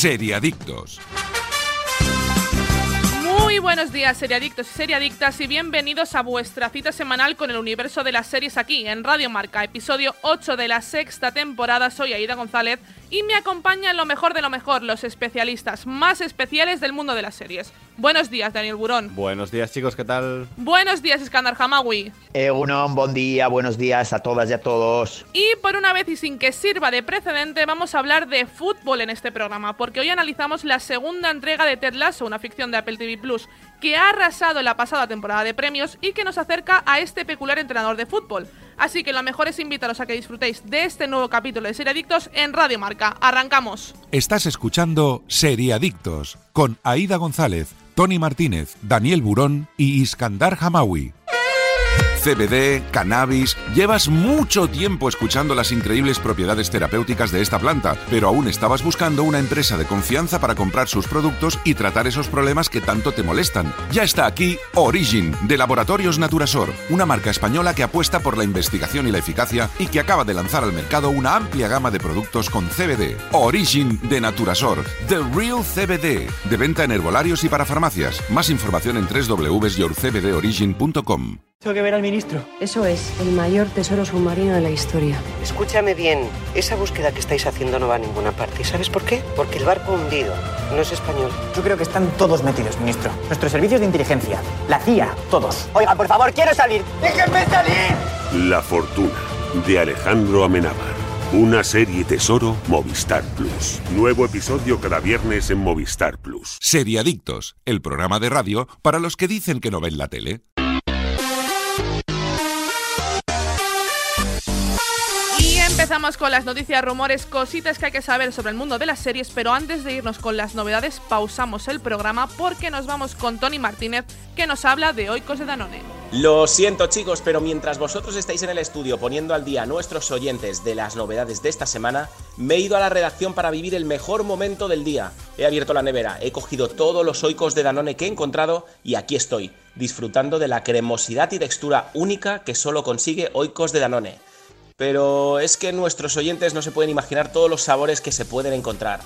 Seriadictos. Muy buenos días, seriadictos y seriadictas, y bienvenidos a vuestra cita semanal con el universo de las series aquí, en Radio Marca, episodio 8 de la sexta temporada. Soy Aida González y me acompañan lo mejor de lo mejor, los especialistas más especiales del mundo de las series. Buenos días, Daniel Burón. Buenos días, chicos, ¿qué tal? Buenos días, Iskandar Hamawi. Egunon, buen día, buenos días a todas y a todos. Y por una vez y sin que sirva de precedente, vamos a hablar de fútbol en este programa, porque hoy analizamos la segunda entrega de Ted Lasso, una ficción de Apple TV Plus, que ha arrasado en la pasada temporada de premios y que nos acerca a este peculiar entrenador de fútbol. Así que lo mejor es invitaros a que disfrutéis de este nuevo capítulo de Seriadictos en Radio Marca. Arrancamos. Estás escuchando Seriadictos con Aida González, Tony Martínez, Daniel Burón y Iskandar Hamawi. CBD, cannabis. Llevas mucho tiempo escuchando las increíbles propiedades terapéuticas de esta planta, pero aún estabas buscando una empresa de confianza para comprar sus productos y tratar esos problemas que tanto te molestan. Ya está aquí Origin, de Laboratorios Naturasor, una marca española que apuesta por la investigación y la eficacia y que acaba de lanzar al mercado una amplia gama de productos con CBD. Origin de Naturasor, The Real CBD, de venta en herbolarios y para farmacias. Más información en www.yourcbdorigin.com. ministro. Eso es, el mayor tesoro submarino de la historia. Escúchame bien, esa búsqueda que estáis haciendo no va a ninguna parte. ¿Y sabes por qué? Porque el barco hundido no es español. Yo creo que están todos metidos, ministro. Nuestros servicios de inteligencia, la CIA, todos. Oiga, por favor, quiero salir. ¡Déjenme salir! La fortuna de Alejandro Amenábar. Una serie tesoro Movistar Plus. Nuevo episodio cada viernes en Movistar Plus. Seriadictos, el programa de radio para los que dicen que no ven la tele. Empezamos con las noticias, rumores, cositas que hay que saber sobre el mundo de las series, pero antes de irnos con las novedades, pausamos el programa porque nos vamos con Tony Martínez, que nos habla de Oikos de Danone. Lo siento chicos, pero mientras vosotros estáis en el estudio poniendo al día a nuestros oyentes de las novedades de esta semana, me he ido a la redacción para vivir el mejor momento del día. He abierto la nevera, he cogido todos los oicos de Danone que he encontrado y aquí estoy, disfrutando de la cremosidad y textura única que solo consigue oicos de Danone. Pero es que nuestros oyentes no se pueden imaginar todos los sabores que se pueden encontrar.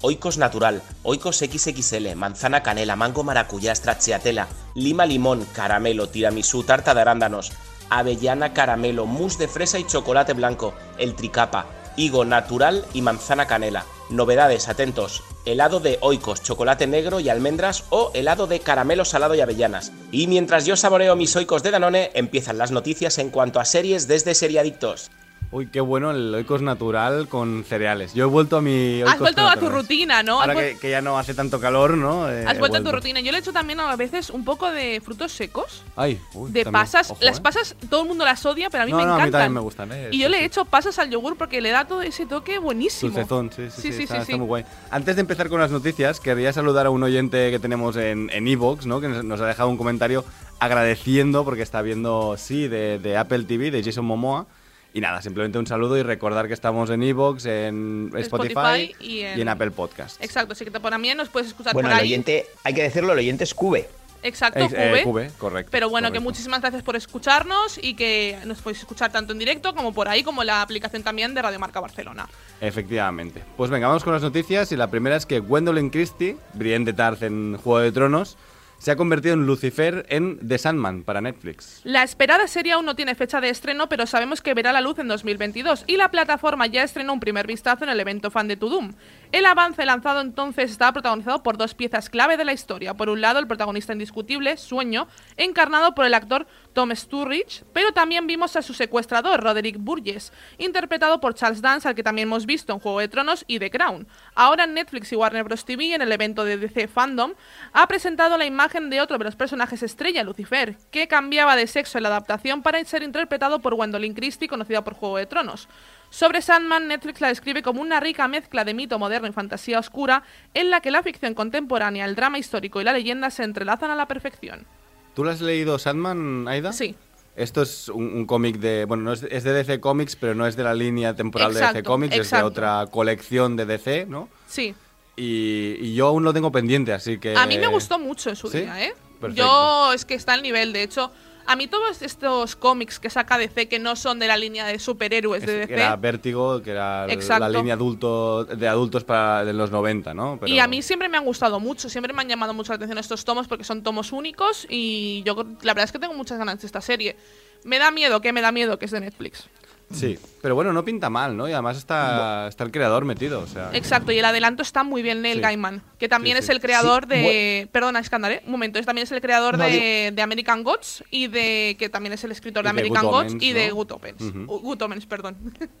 Oikos natural, Oikos XXL, manzana canela, mango maracuyá, stracciatella, lima limón, caramelo, tiramisú, tarta de arándanos, avellana caramelo, mousse de fresa y chocolate blanco, el tricapa, higo natural y manzana canela. Novedades, atentos. Helado de oikos, chocolate negro y almendras o helado de caramelo salado y avellanas. Y mientras yo saboreo mis oikos de Danone, empiezan las noticias en cuanto a series desde Seriadictos. Uy, qué bueno el Oikos natural con cereales. Yo he vuelto a mi Has Oikos vuelto a tu rutina, ¿no? Ahora Has, que, que ya no hace tanto calor, ¿no? Eh, has he vuelto a tu vuelto. rutina. Yo le he hecho también a veces un poco de frutos secos. Ay, uy, de también. pasas. Ojo, las ¿eh? pasas, todo el mundo las odia, pero a mí No, me no, a mí encantan. también me gustan, ¿eh? Y Sí, yo le he sí. hecho pasas al yogur porque le da todo ese toque buenísimo. Dulcezón, sí, sí, sí, Sí, sí, está, sí, está sí. muy guay. Antes de empezar con las noticias, querría saludar a un oyente que tenemos en en Evox, ¿no? Que nos, nos ha dejado un comentario agradeciendo porque está viendo, sí, de, de Apple TV, de Jason Momoa. Y nada, simplemente un saludo y recordar que estamos en Evox, en Spotify, Spotify y en- Apple Podcast. Exacto, así que también nos puedes escuchar Bueno, por el ahí. oyente, hay que decirlo, el oyente es Cube. Exacto, Eh, eh, Cube. Correcto. Pero bueno, que muchísimas gracias por escucharnos y que nos podéis escuchar tanto en directo como por ahí, como la aplicación también de Radio Marca Barcelona. Efectivamente. Pues venga, vamos con las noticias y la primera es que Gwendolyn Christie, brillante Tarth en Juego de Tronos, se ha convertido en Lucifer en The Sandman para Netflix. La esperada serie aún no tiene fecha de estreno, pero sabemos que verá la luz en 2022 y la plataforma ya estrenó un primer vistazo en el evento fan de To Doom. El avance lanzado entonces está protagonizado por dos piezas clave de la historia. Por un lado, el protagonista indiscutible, Sueño, encarnado por el actor Tom Sturridge, pero también vimos a su secuestrador, Roderick Burgess, interpretado por Charles Dance, al que también hemos visto en Juego de Tronos y The Crown. Ahora en Netflix y Warner Bros. TV, en el evento de DC Fandom, ha presentado la imagen de otro de los personajes estrella, Lucifer, que cambiaba de sexo en la adaptación para ser interpretado por Gwendolyn Christie, conocida por Juego de Tronos. Sobre Sandman, Netflix la describe como una rica mezcla de mito moderno y fantasía oscura, en la que la ficción contemporánea, el drama histórico y la leyenda se entrelazan a la perfección. ¿Tú lo has leído Sandman, Aida? Sí. Esto es un, un cómic de. Bueno, no es, es de DC Comics, pero no es de la línea temporal de DC Exacto, Comics, es de otra colección de DC, ¿no? Sí. Y, y yo aún lo tengo pendiente, así que. A mí me gustó mucho en su ¿Sí? día, ¿eh? Perfecto. Yo es que está al nivel, de hecho, A mí todos estos cómics que saca DC que no son de la línea de superhéroes de DC. Era Vértigo, que era la línea adulto, de adultos para de los 90, ¿no? Pero- Y a mí siempre me han gustado mucho, siempre me han llamado mucho la atención estos tomos porque son tomos únicos y yo la verdad es que tengo muchas ganas de esta serie. Me da miedo, que me da miedo que es de Netflix. Sí, pero bueno, no pinta mal, ¿no? Y además está, está el creador metido, o sea... Exacto, y el adelanto está muy bien Neil Sí. Gaiman, que también Sí, es el creador Sí, de... Perdona, Escándalo, ¿eh? un momento, es, también es el creador No, de, de American Gods y de... que también es el escritor de American Good Gods Omens, y de. Good Omens. Good Omens, perdón.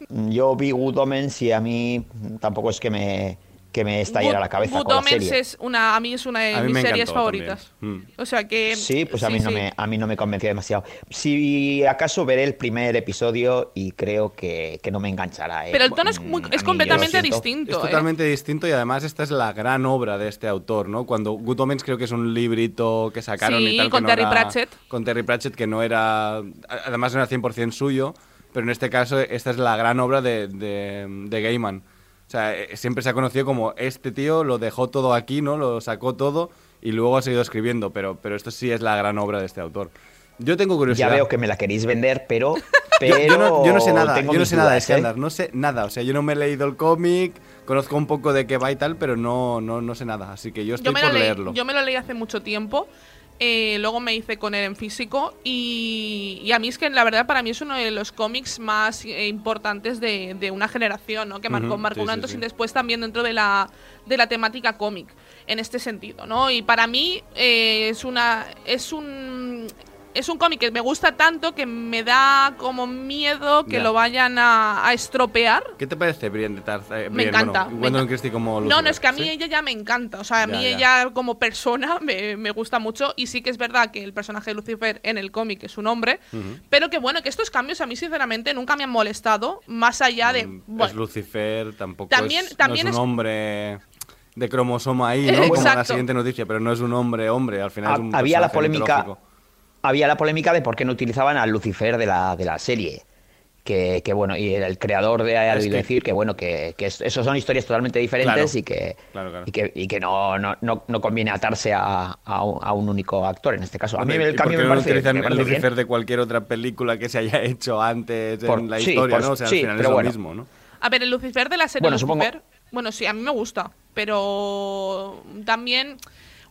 Yo vi Good Omens y a mí tampoco es que me, que me estallara Good- la cabeza Good con la serie. es una... A mí es una de mis me series favoritas. Mm. O sea que... Sí, pues a mí, no sí. Me, a mí no me convenció demasiado. Si acaso veré el primer episodio y creo que, que no me enganchará. ¿eh? Pero el tono es, muy- Mm, a es completamente distinto. Es ¿eh? totalmente distinto y además esta es la gran obra de este autor, ¿no? Cuando Good Omens creo que es un librito que sacaron Sí, y tal. que con no Terry era- Pratchett. Con Terry Pratchett que no era... Además no era 100% suyo, pero en este caso esta es la gran obra de, de, de Gaiman. O sea, eh, siempre se ha conocido como este tío lo dejó todo aquí, ¿no? Lo sacó todo y luego ha seguido escribiendo, pero, pero esto sí es la gran obra de este autor. Yo tengo Ya curiosidad. veo que me la queréis vender, pero. Yo- pero yo, no, yo no sé nada, yo no sé nada de dudas, ¿eh? No sé nada. O sea, yo no me he leído el cómic, conozco un poco de qué va y tal, pero no, no, no sé nada. Así que yo estoy yo por leí, leerlo. yo me lo leí hace mucho tiempo. Eh, luego me hice con él en físico. Y, y a mí es que la verdad para mí es uno de los cómics más eh, importantes de, de una generación, ¿no? Que marcó, Ujú, marcó sí, un sí, antes sí. y después también dentro de la, de la temática cómic. En este sentido, ¿no? Y para mí eh, es una. es un. Es un cómic que me gusta tanto que me da como miedo que Ya. lo vayan a, a estropear. ¿Qué te parece Brienne de Tarth? eh, Me encanta. Bueno, me encanta. Christie como No, Lucifer, no, es que a mí ¿sí? ella ya me encanta. O sea, a Ya, mí ya. ella como persona me, me gusta mucho. Y sí que es verdad que el personaje de Lucifer en el cómic es un hombre. Pero que bueno, que estos cambios a mí sinceramente nunca me han molestado. Más allá de... Mm, bueno, Es Lucifer, tampoco También- es, también no es es- un hombre de cromosoma ahí, ¿no? Como la Exacto. siguiente noticia, pero no es un hombre hombre, al final Ha- es un había la polémica mitológico. Había la polémica de por qué no utilizaban al Lucifer de la, de la serie que, que, bueno y el creador de ha que- decir que bueno que, que es- esos son historias totalmente diferentes Claro. y que Claro, claro. y que, y que no, no, no, no conviene atarse a, a un, a un único actor en este caso a mí el ¿y cambio me no parece, utilizan me el parece bien. Lucifer de cualquier otra película que se haya hecho antes Por- en la sí, historia, ¿no? O sea, sí, al final pero es lo bueno. mismo, ¿no? a ver, el Lucifer de la serie Bueno, supongo- Lucifer... Bueno, sí, a mí me gusta. Pero también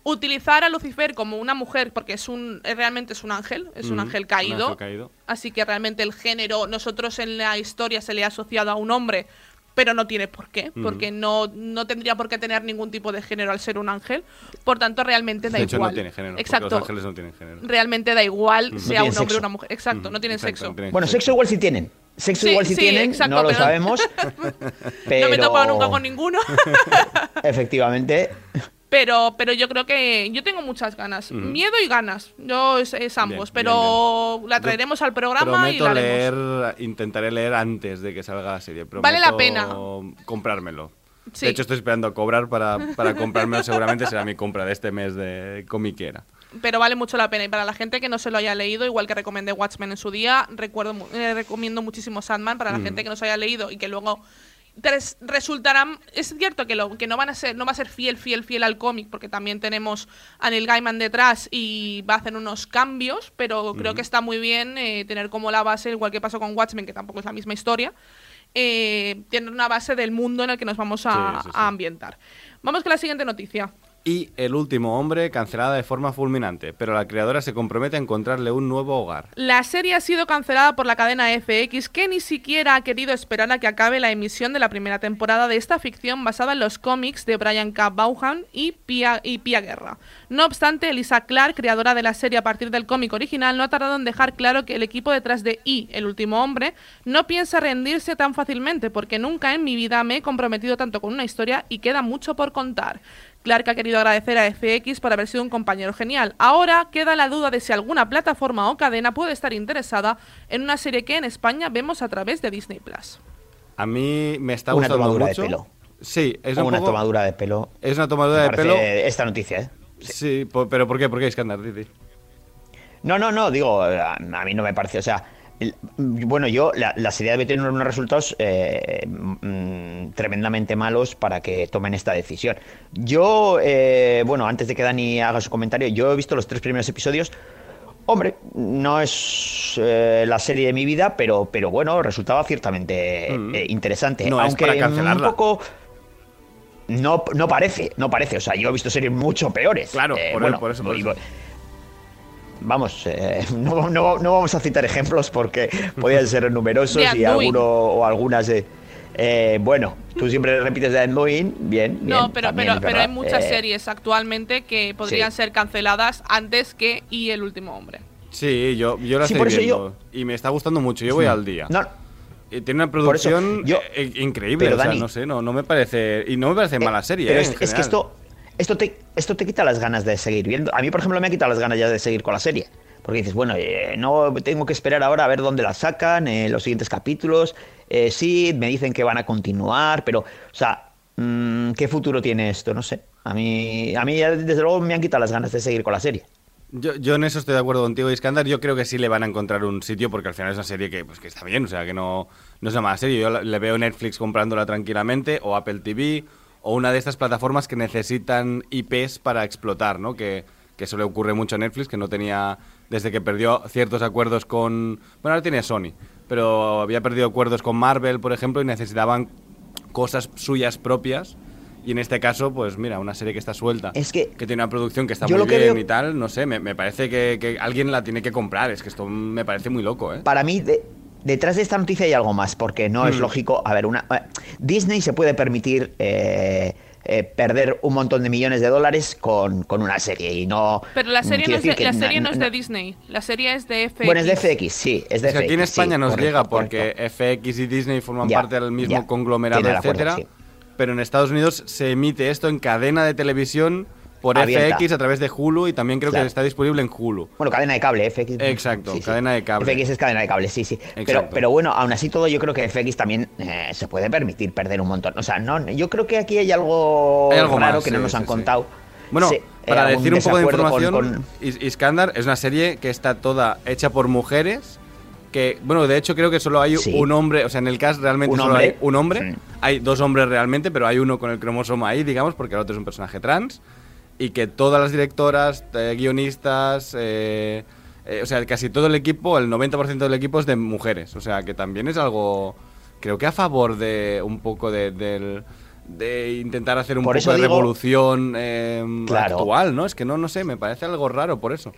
utilizar a Lucifer como una mujer, porque es un realmente es un ángel, es un ángel un caído. ángel caído. Así que realmente el género, nosotros en la historia se le ha asociado a un hombre, pero no tiene por qué, porque no, no tendría por qué tener ningún tipo de género al ser un ángel. Por tanto, realmente da De hecho, igual. no tiene género. Exacto. Los ángeles no tienen género. Realmente da igual Ujú. sea No un hombre o una mujer. Exacto, no tienen Exacto, sexo. no tienen bueno sexo igual sí tienen sexo Sí, igual sí, sí, tienen exacto, no lo pero- sabemos pero No me he topado nunca con ninguno. efectivamente Pero, pero yo creo que yo tengo muchas ganas. Miedo y ganas. Yo es, es ambos. Bien, pero la Yo traeremos al programa y Prometo la haremos. leer, intentaré leer antes de que salga la serie. Vale la Prometo pena. comprármelo. Sí. De hecho, estoy esperando a cobrar para, para comprármelo. Seguramente será mi compra de este mes de comiquera. Pero vale mucho la pena. Y para la gente que no se lo haya leído, igual que recomendé Watchmen en su día, recuerdo, eh, recomiendo muchísimo Sandman para la Mm. gente que no se haya leído y que luego tres- resultarán es cierto que lo que no van a ser no va a ser fiel fiel fiel al cómic porque también tenemos a Neil Gaiman detrás y va a hacer unos cambios pero creo que está muy bien eh, tener como la base igual que pasó con Watchmen que tampoco es la misma historia eh, tener una base del mundo en el que nos vamos a, Sí, sí, sí. a ambientar. Vamos con la siguiente noticia Y El último hombre, cancelada de forma fulminante, pero la creadora se compromete a encontrarle un nuevo hogar. La serie ha sido cancelada por la cadena FX, que ni siquiera ha querido esperar a que acabe la emisión de la primera temporada de esta ficción basada en los cómics de Brian K. Vaughan y Pia, y Pia Guerra. No obstante, Elisa Clark, creadora de la serie a partir del cómic original, no ha tardado en dejar claro que el equipo detrás de Y, el último hombre, no piensa rendirse tan fácilmente, porque nunca en mi vida me he comprometido tanto con una historia y queda mucho por contar. Clark ha querido agradecer a FX por haber sido un compañero genial. Ahora queda la duda de si alguna plataforma o cadena puede estar interesada en una serie que en España vemos a través de Disney Plus. A mí me está Una gustando tomadura de pelo. Sí, es un una poco- tomadura de pelo Es una tomadura me de pelo. esta noticia ¿eh? Sí, pero ¿por qué? ¿Por qué, Iskandar? No, no, no, digo, a, a mí no me parece, o sea, bueno, yo, la, la serie debe tener unos resultados eh, mm, tremendamente malos para que tomen esta decisión. Yo, eh, bueno, antes de que Dani haga su comentario, yo he visto los tres primeros episodios. Hombre, no es eh, la serie de mi vida, pero, pero bueno, resultaba ciertamente Mm. eh, interesante. No es Aunque para un cancelarla. poco. No, no parece, no parece. O sea, yo he visto series mucho peores. Claro, por- bueno, por eso, por y- eso. Vamos, eh, no, no- no vamos a citar ejemplos porque podían ser numerosos y alguno o algunas. de- eh, bueno, tú siempre repites de Anduin, bien. No, bien, pero, también pero, pero hay muchas Eh, series actualmente que podrían sí. ser canceladas antes que Y el último hombre. Sí, yo, yo la Sí, estoy por eso viendo y me está gustando mucho. Yo voy al día. No, Y tiene una producción yo- eh, increíble. pero, o sea, Dani- no sé, no, no me parece. Y no me parece mala serie. Pero eh, es, en es que esto, esto, te, esto te quita las ganas de seguir viendo. A mí, por ejemplo, me ha quitado las ganas ya de seguir con la serie. Porque dices, bueno, eh, no tengo que esperar ahora a ver dónde la sacan, eh, los siguientes capítulos. Eh, sí, me dicen que van a continuar, pero, o sea, mm, ¿qué futuro tiene esto? No sé. A mí, a mí desde luego, me han quitado las ganas de seguir con la serie. Yo, yo en eso estoy de acuerdo contigo, Iskandar. Yo creo que sí le van a encontrar un sitio porque al final es una serie que, pues, que está bien, o sea, que no, no es una mala serie. Yo le veo Netflix comprándola tranquilamente o Apple TV o una de estas plataformas que necesitan IPs para explotar, ¿no? Que, que eso le ocurre mucho a Netflix, que no tenía, desde que perdió ciertos acuerdos con... Bueno, ahora tiene Sony, pero había perdido acuerdos con Marvel, por ejemplo, y necesitaban cosas suyas propias. Y en este caso, pues mira, una serie que está suelta, Es que tiene una producción que está muy que bien veo- y tal, no sé, me, me parece que, que alguien la tiene que comprar. Es que esto me parece muy loco, ¿eh? para mí, de- detrás de esta noticia hay algo más, porque no es Mm. lógico. A ver, una eh, Disney se puede permitir eh, eh, perder un montón de millones de dólares con, con una serie y no. Pero la mm, serie, no es, de, la serie no es de Disney, la serie es de FX. Bueno, es de FX, sí, es de Es que aquí en sí, España nos correcto, llega porque correcto. FX y Disney forman Ya, parte del mismo ya. conglomerado, acuerdo, etcétera. sí. Pero en Estados Unidos se emite esto en cadena de televisión por Abierta. FX a través de Hulu y también creo Claro. que está disponible en Hulu. Bueno, cadena de cable, FX. Exacto, sí, sí. cadena de cable. FX es cadena de cable, sí, sí. Pero, bueno, aún así todo, yo creo que FX también eh, se puede permitir perder un montón. O sea, no, yo creo que aquí hay algo, Hay algo raro más, que no nos han contado. Bueno, para decir un poco de con- información, con- Iskandar es una serie que está toda hecha por mujeres. Que, bueno, de hecho creo que solo hay Sí. un hombre, o sea, en el cast realmente solo hombre. hay un hombre. Hay dos hombres realmente, pero hay uno con el cromosoma ahí, digamos, porque el otro es un personaje trans. Y que todas las directoras, eh, guionistas, eh, eh, o sea, casi todo el equipo, el 90% del equipo es de mujeres. O sea, que también es algo, creo que a favor de un poco de, del- de intentar hacer un Por poco de digo- revolución eh, Claro. actual, ¿no? Es que no, no sé, me parece algo raro por eso.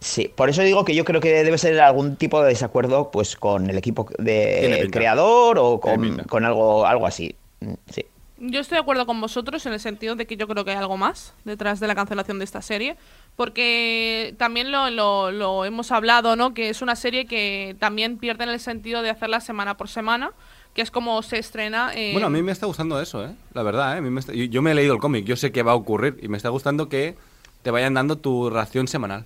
Sí, por eso digo que yo creo que debe ser algún tipo de desacuerdo pues con el equipo de creador o con, con algo, algo así. Mm, Sí. Yo estoy de acuerdo con vosotros en el sentido de que yo creo que hay algo más detrás de la cancelación de esta serie, porque también lo, lo- lo hemos hablado, ¿no? Que es una serie que también pierde en el sentido de hacerla semana por semana, que es como se estrena. eh, Bueno, a mí me está gustando eso, ¿eh? La verdad, ¿eh? A mí me está- yo- Yo me he leído el cómic, yo sé que va a ocurrir y me está gustando que te vayan dando tu ración semanal.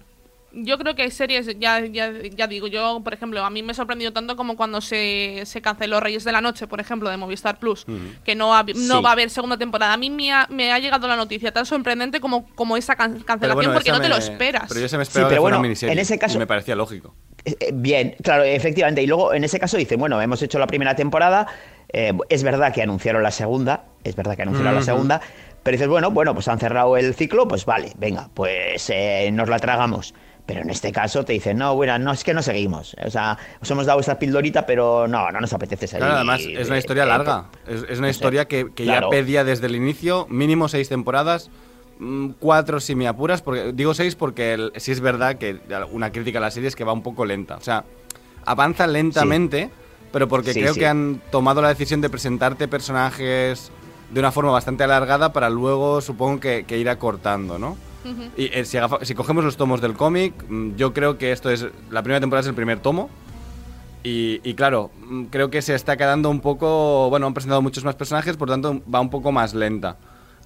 Yo creo que hay series, ya, ya, ya digo, yo, por ejemplo, a mí me sorprendió tanto como cuando se, se canceló Reyes de la Noche, por ejemplo, de Movistar Plus, que no, ha- no Sí. va a haber segunda temporada. A mí me ha, me ha llegado la noticia tan sorprendente como, como esa can- Pero cancelación bueno, porque esa no te lo me- esperas. Pero yo se me Sí, esperaba pero que fuera bueno, una miniserie en ese caso- y me parecía lógico. Eh, eh, Bien, claro, efectivamente. Y luego en ese caso dicen, bueno, hemos hecho la primera temporada, eh, es verdad que anunciaron la segunda, es verdad que anunciaron la segunda, pero dices, bueno, bueno, pues han cerrado el ciclo, pues vale, venga, pues eh, nos la tragamos. Pero en este caso te dicen, no, bueno, no, es que no seguimos. O sea, os hemos dado esta pildorita, pero no, no nos apetece seguir. Claro, además es una historia larga. Es, es una no sé. historia que, que ya pedía desde el inicio mínimo seis temporadas, mm, cuatro si me apuras. Porque, digo seis porque el- sí es verdad que una crítica a la serie es que va un poco lenta. O sea, avanza lentamente, pero porque Sí, creo sí. que han tomado la decisión de presentarte personajes de una forma bastante alargada para luego, supongo que, que ir acortando, ¿no? Y eh, si, cogemos los tomos del cómic, mm, yo creo que esto es. La primera temporada es el primer tomo. Y, claro, mm, creo que se está quedando un poco. Bueno, han presentado muchos más personajes, por tanto va un poco más lenta.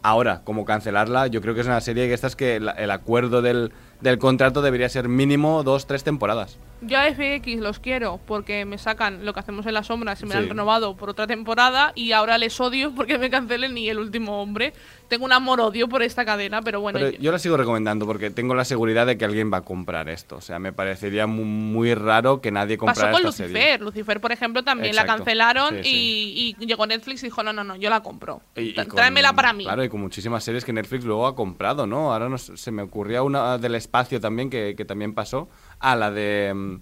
Ahora, como cancelarla, yo creo que es una serie que esta es que la- el acuerdo del, del contrato debería ser mínimo dos, tres temporadas. Yo a FX los quiero porque me sacan lo que hacemos en las sombras y me Sí. han renovado por otra temporada y ahora les odio porque me cancelen ni el último hombre. Tengo un amor-odio por esta cadena, pero bueno. Pero yo la sigo recomendando porque tengo la seguridad de que alguien va a comprar esto. O sea, me parecería mu- muy, raro que nadie Pasó comprara con esta Lucifer. serie. Lucifer, por ejemplo, también la Exacto. cancelaron Sí, y, y llegó Netflix y dijo, no, no, no, yo la compro. Y- y con- Tráemela para mí. Claro, y con muchísimas series que Netflix luego ha comprado, ¿no? Ahora no sé, se me ocurría una del espacio también que, que también pasó. Ah, la de mm,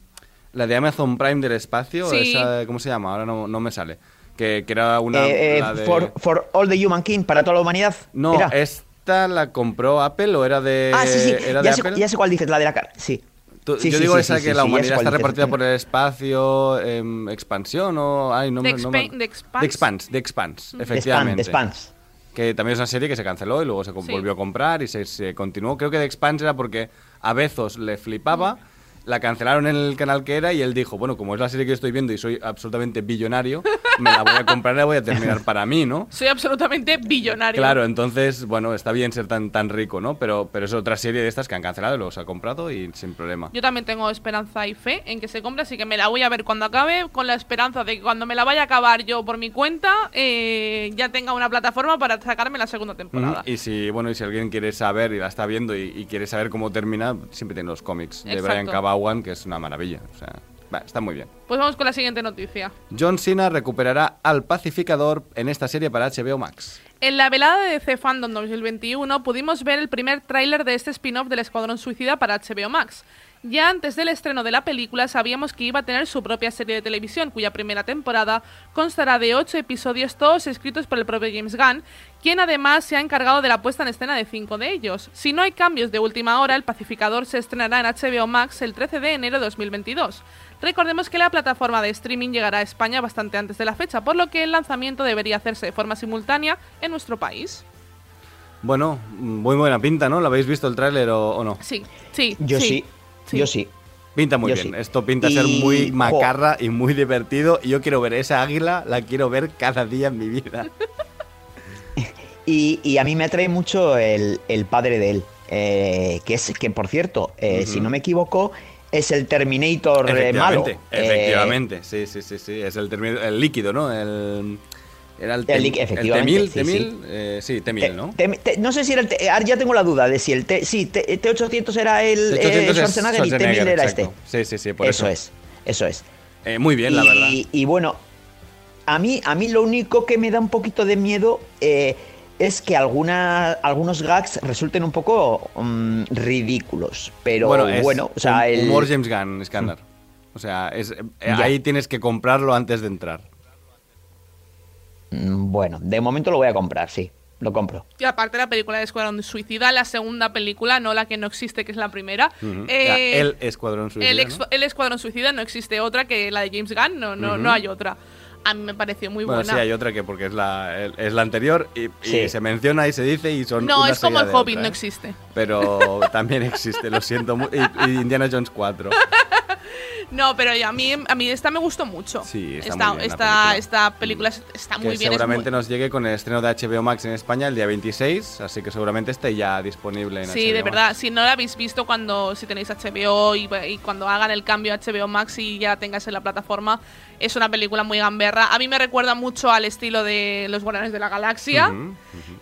la de Amazon Prime del espacio, Sí. esa, ¿cómo se llama? Ahora no, no me sale. Que, que era una Eh, eh, la de- for, for All the Human King, para toda la humanidad. No, ¿Era? esta la compró Apple o era de ah, sí, sí. era Ya de sé, Apple. ya sé cuál dices, la de la cara. Sí. Tú- Sí, yo sí, digo sí, esa sí, que sí, la humanidad está repartida por el espacio, em, expansión o... Ay, no, The me- no me- The Expanse. The Expanse, The Expanse, The efectivamente. The Spans. Que también es una serie que se canceló y luego se volvió a comprar y se, se continuó. Creo que The Expanse era porque a Bezos le flipaba, la cancelaron en el canal que era y él dijo, bueno, como es la serie que estoy viendo y soy absolutamente billonario, me la voy a comprar y la voy a terminar para mí, ¿no? Soy absolutamente billonario. Claro, entonces, bueno, está bien ser tan, tan rico, ¿no? Pero, pero es otra serie de estas que han cancelado se ha comprado y sin problema. Yo también tengo esperanza y fe en que se compre, así que me la voy a ver cuando acabe, con la esperanza de que cuando me la vaya a acabar yo por mi cuenta, eh, ya tenga una plataforma para sacarme la segunda temporada. Ujú, Y si, bueno, y si alguien quiere saber y la está viendo y, y quiere saber cómo termina, siempre tiene los cómics de. Brian Que es una maravilla. O sea, va, está muy bien. Pues vamos con la siguiente noticia. John Cena recuperará al pacificador en esta serie para HBO Max. En la velada de DC Fandom 2021 pudimos ver el primer tráiler de este spin-off del Escuadrón Suicida para HBO Max. Ya antes del estreno de la película sabíamos que iba a tener su propia serie de televisión, cuya primera temporada constará de ocho episodios, todos escritos por el propio James Gunn, quien además se ha encargado de la puesta en escena de cinco de ellos. Si no hay cambios de última hora, El Pacificador se estrenará en HBO Max el 13 de enero de 2022. Recordemos que la plataforma de streaming llegará a España bastante antes de la fecha, por lo que el lanzamiento debería hacerse de forma simultánea en nuestro país. Bueno, muy buena pinta, ¿no? ¿Lo habéis visto el tráiler o, o no? Sí, sí. Yo sí. Sí. Yo sí. Pinta muy Yo bien. sí. Esto pinta ser Y, muy jo. macarra y muy divertido. Y yo quiero ver esa águila, la quiero ver cada día en mi vida. Y, y a mí me atrae mucho el, el padre de él. eh, que es que, por cierto, eh, si no me equivoco, es el Terminator eh, malo. Efectivamente, Eh, efectivamente. Sí, sí, sí, sí. Es el, el líquido, ¿no? El, era el, El tem- líqui- efectivamente, Temil, sí, Temil, eh, Temil, ¿no? no sé si era el. Ya tengo la duda de si el T. Sí, T, 800 era el, eh, 800 es Schwarzenegger y T-1000 era este. Sí, sí, sí, por eso, eso. es. Eso es. Eh, muy bien, la verdad. y bueno, a mí, a mí lo único que me da un poquito de miedo eh, es que alguna, algunos gags resulten un poco mm, ridículos. Pero bueno, es o sea, el, humor James Gunn, Iskandar. O sea, es, eh, ahí tienes que comprarlo antes de entrar. Mm, bueno, de momento lo voy a comprar, sí, lo compro. Y aparte la película de Escuadrón Suicida, la segunda película, no la que no existe, que es la primera. Eh, el Escuadrón Suicida, el, ¿no? el Escuadrón Suicida no existe otra que la de James Gunn, no, no, no hay otra. A mí me pareció muy Bueno, buena. sí, hay otra que porque es la, es la anterior y, se menciona y se dice y son no, una es como el Hobbit, otra, no ¿eh? existe. Pero también existe, lo siento. Y, y Indiana Jones 4. No, pero a mí, a mí esta me gustó mucho. Sí, está esta, muy bien la esta, película. esta película es- está que muy bien. es seguramente muy- nos llegue con el estreno de HBO Max en España el día 26, así que seguramente esté ya disponible en Sí, HBO de Max. verdad. Si no la habéis visto cuando si tenéis HBO y, y cuando hagan el cambio a HBO Max y ya la tengáis en la plataforma, es una película muy gamberra. A mí me recuerda mucho al estilo de Los Guardianes de la Galaxia.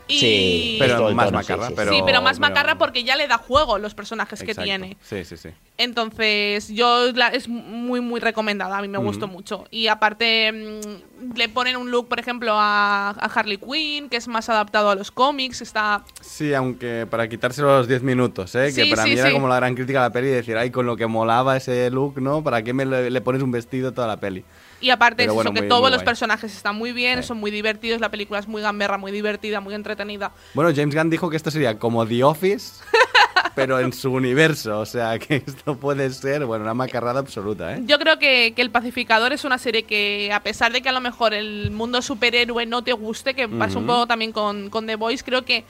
Y... Sí, Pero más tono, macarra, sí, sí, pero- sí, pero más pero- macarra porque ya le da juego los personajes que tiene. Sí, sí, sí. Entonces, yo la- es muy, muy recomendada. A mí me gustó mucho. Y aparte, mm, le ponen un look, por ejemplo, a, a Harley Quinn, que es más adaptado a los cómics. Está. Sí, aunque para quitárselo a los 10 minutos, ¿eh? que Sí, para sí, mí era sí. como la gran crítica a la peli decir, ay, con lo que molaba ese look, ¿no? ¿Para qué me le, le pones un vestido a toda la peli? Y aparte, es bueno, eso, que muy- todos muy los guay. personajes están muy bien, Sí. son muy divertidos. La película es muy gamberra, muy divertida, muy entretenida. Bueno, James Gunn dijo que esto sería como The Office, pero en su universo. O sea, que esto puede ser, bueno, una macarrada absoluta, ¿eh? Yo creo que, que El Pacificador es una serie que, a pesar de que a lo mejor el mundo superhéroe no te guste, que pasa un poco también con, con The Voice, creo que,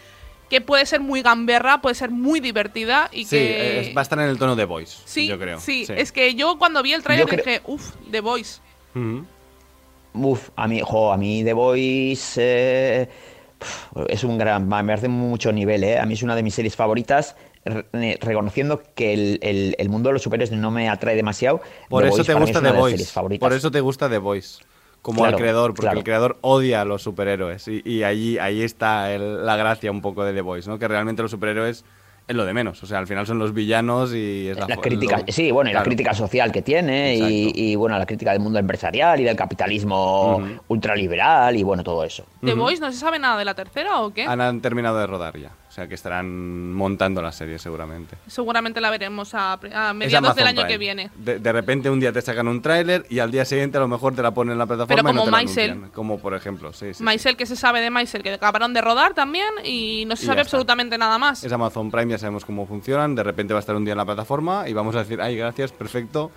que puede ser muy gamberra, puede ser muy divertida y Sí, que... es- va a estar en el tono de Voice, Sí, yo creo. sí, es que yo cuando vi el trailer creo- dije, uff, The Voice. Ujú. Uf, a mí, jo, a mí The Voice eh, es un gran, me hace mucho nivel, ¿eh? A mí es una de mis series favoritas. Re- reconociendo que el, el- el mundo de los superhéroes no me atrae demasiado. Por The eso Voice te gusta The de Voice. Por eso te gusta The Voice. Como Claro, al creador, porque claro. el creador odia a los superhéroes. Y, y allí, ahí está el- la gracia un poco de The Voice, ¿no? Que realmente los superhéroes es lo de menos. O sea, al final son los villanos y es la, la crítica, lo- sí, bueno, y la crítica social que tiene y, y, bueno, la crítica del mundo empresarial y del capitalismo Ujú. ultraliberal y bueno, todo eso. ¿The Voice no se sabe nada de la tercera o qué? Han, han terminado de rodar ya. O sea, que estarán montando la serie seguramente. Seguramente la veremos a, a mediados del año Prime. que viene. De, de repente un día te sacan un tráiler y al día siguiente a lo mejor te la ponen en la plataforma Pero y no como te la Maisel. Como por ejemplo, sí, sí. Maisel, que se sabe de Maisel, que acabaron de rodar también y no se Y sabe absolutamente nada más. Es Amazon Prime, ya sabemos cómo funcionan. De repente va a estar un día en la plataforma y vamos a decir, ay, gracias, perfecto.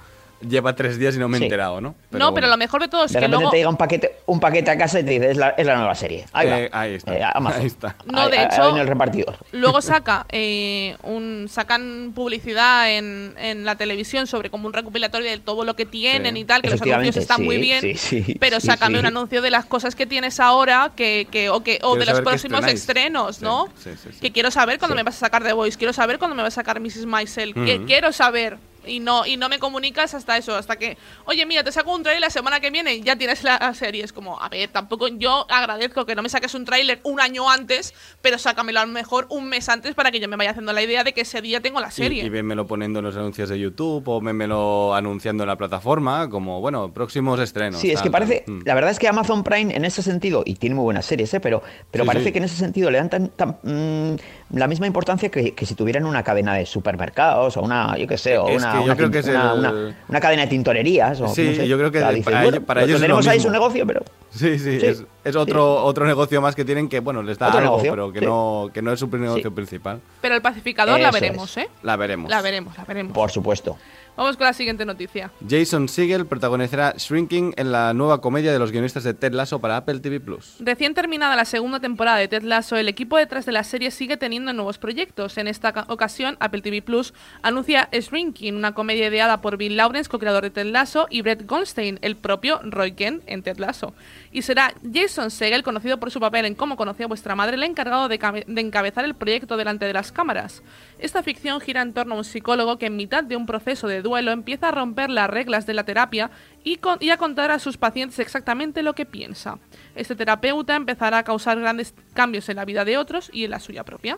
Lleva tres días y no me he Sí. enterado, ¿no? no, bueno. pero lo mejor de todo es De que repente luego... te llega un paquete, un paquete a casa y te dice, es la, es la nueva serie. Ahí, va. Eh, ahí está. Eh, Amazon. Ahí está. No, Ahí- de ahí hecho- en el repartidor. Luego saca eh, un sacan publicidad en, en la televisión sobre como un recopilatorio de todo lo que tienen Sí. y tal, que los anuncios están sí, muy bien, sí, sí, pero sí, sácame sí. un anuncio de las cosas que tienes ahora que, que o que o de los próximos estrenos, ¿no? sí, sí, sí. Que quiero saber cuándo Sí. me vas a sacar The Voice, quiero saber cuándo me vas a sacar Mrs. Maisel, que quiero saber y no y no me comunicas hasta eso, hasta que, oye, mira, te saco un trailer la semana que viene y ya tienes la serie. Es como, a ver, tampoco yo agradezco que no me saques un tráiler un año antes, pero sácamelo a lo mejor un mes antes para que yo me vaya haciendo la idea de que ese día tengo la Y, serie. y vénmelo poniendo en los anuncios de YouTube o vénmelo anunciando en la plataforma como, bueno, próximos estrenos. Sí, es que parece, tal. Mm. la verdad es que Amazon Prime en ese sentido, y tiene muy buenas series, ¿eh? pero, pero Sí, parece sí. que en ese sentido le dan tan, tan, mm, la misma importancia que, que si tuvieran una cadena de supermercados o una, yo qué sé, o Es una, que yo una creo que es una- el- una- una cadena de tintorerías. O, Sí, no sé. yo creo que O sea, dices, para bueno, ellos- para lo ellos lo tenemos ahí su negocio, pero... Sí, sí, Sí. es, es otro, otro negocio más que tienen que, bueno, les da algo, negocio, pero que, sí. no, que no es su negocio Sí. principal. Pero el pacificador la veremos, es. ¿eh? La veremos. La veremos, la veremos. Por supuesto. Vamos con la siguiente noticia. Jason Segel protagonizará Shrinking en la nueva comedia de los guionistas de Ted Lasso para Apple TV Plus. Recién terminada la segunda temporada de Ted Lasso, el equipo detrás de la serie sigue teniendo nuevos proyectos. En esta ca- ocasión, Apple TV Plus anuncia Shrinking, una comedia ideada por Bill Lawrence, co-creador de Ted Lasso, y Brett Goldstein, el propio Roy Kent en Ted Lasso. Y será Jason Segel, conocido por su papel en Cómo conocí a vuestra madre, el encargado de, de encabezar el proyecto delante de las cámaras. Esta ficción gira en torno a un psicólogo que en mitad de un proceso de duelo empieza a romper las reglas de la terapia y, y a contar a sus pacientes exactamente lo que piensa. Este terapeuta empezará a causar grandes cambios en la vida de otros y en la suya propia.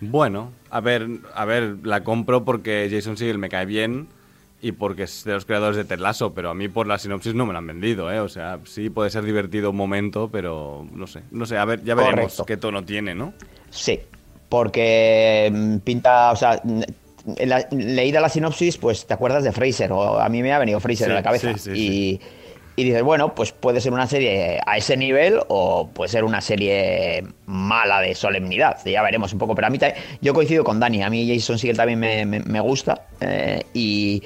Bueno, a ver, a ver, la compro porque Jason Segel me cae bien y porque es de los creadores de Ted Lasso, pero a mí por la sinopsis no me la han vendido, ¿eh? O sea, sí puede ser divertido un momento, pero no sé, no sé, a ver, ya veremos Correcto. qué tono tiene, ¿no? Sí, porque mm, pinta, o sea, mm, la- leída la sinopsis, pues te acuerdas de Fraser, o a mí me ha venido Fraser Sí, en la cabeza. sí, sí, y, y dices, bueno, pues puede ser una serie a ese nivel o puede ser una serie mala de solemnidad, ya veremos un poco. Pero a mí yo coincido con Dani, a mí Jason Segel también me, me- me gusta eh, y,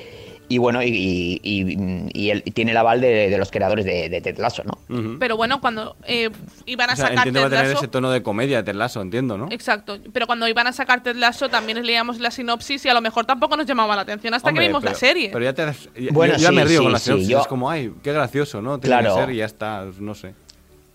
y bueno, y, y- y- y él tiene el aval de, de los creadores de, de Ted Lasso, ¿no? Pero bueno, cuando eh, iban a O sea, sacar entiendo que va a Ted tener Lasso- ese tono de comedia de Ted Lasso, entiendo, ¿no? Exacto, pero cuando iban a sacar Ted Lasso también leíamos la sinopsis y a lo mejor tampoco nos llamaba la atención hasta Hombre, que vimos la serie. Pero ya te ya- Bueno, yo ya sí, me río sí, con la sí, sinopsis, yo- es como, ay, qué gracioso, ¿no? Tiene Claro. que ser y ya está, no sé.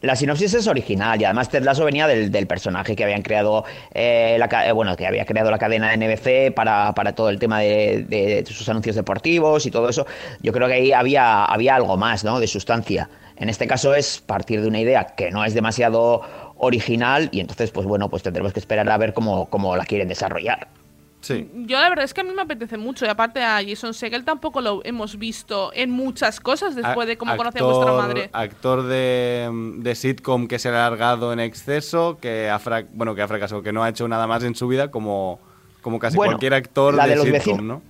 La sinopsis es original y además Ted Lasso venía del, del personaje que habían creado, eh, la, eh, bueno, que había creado la cadena de NBC para, para todo el tema de, de sus anuncios deportivos y todo eso. Yo creo que ahí había, había algo más, ¿no? De sustancia. En este caso es partir de una idea que no es demasiado original y entonces, pues bueno, pues tendremos que esperar a ver cómo, cómo la quieren desarrollar. Sí. Yo la verdad es que a mí me apetece mucho y aparte a Jason Segel tampoco lo hemos visto en muchas cosas después de cómo conocí a vuestra Actor- madre. Actor de, de sitcom que se ha alargado en exceso, que ha, fra- bueno, que ha fracasado, que no ha hecho nada más en su vida como, como casi Bueno, cualquier actor la de, de los sitcom, vecinos. ¿no?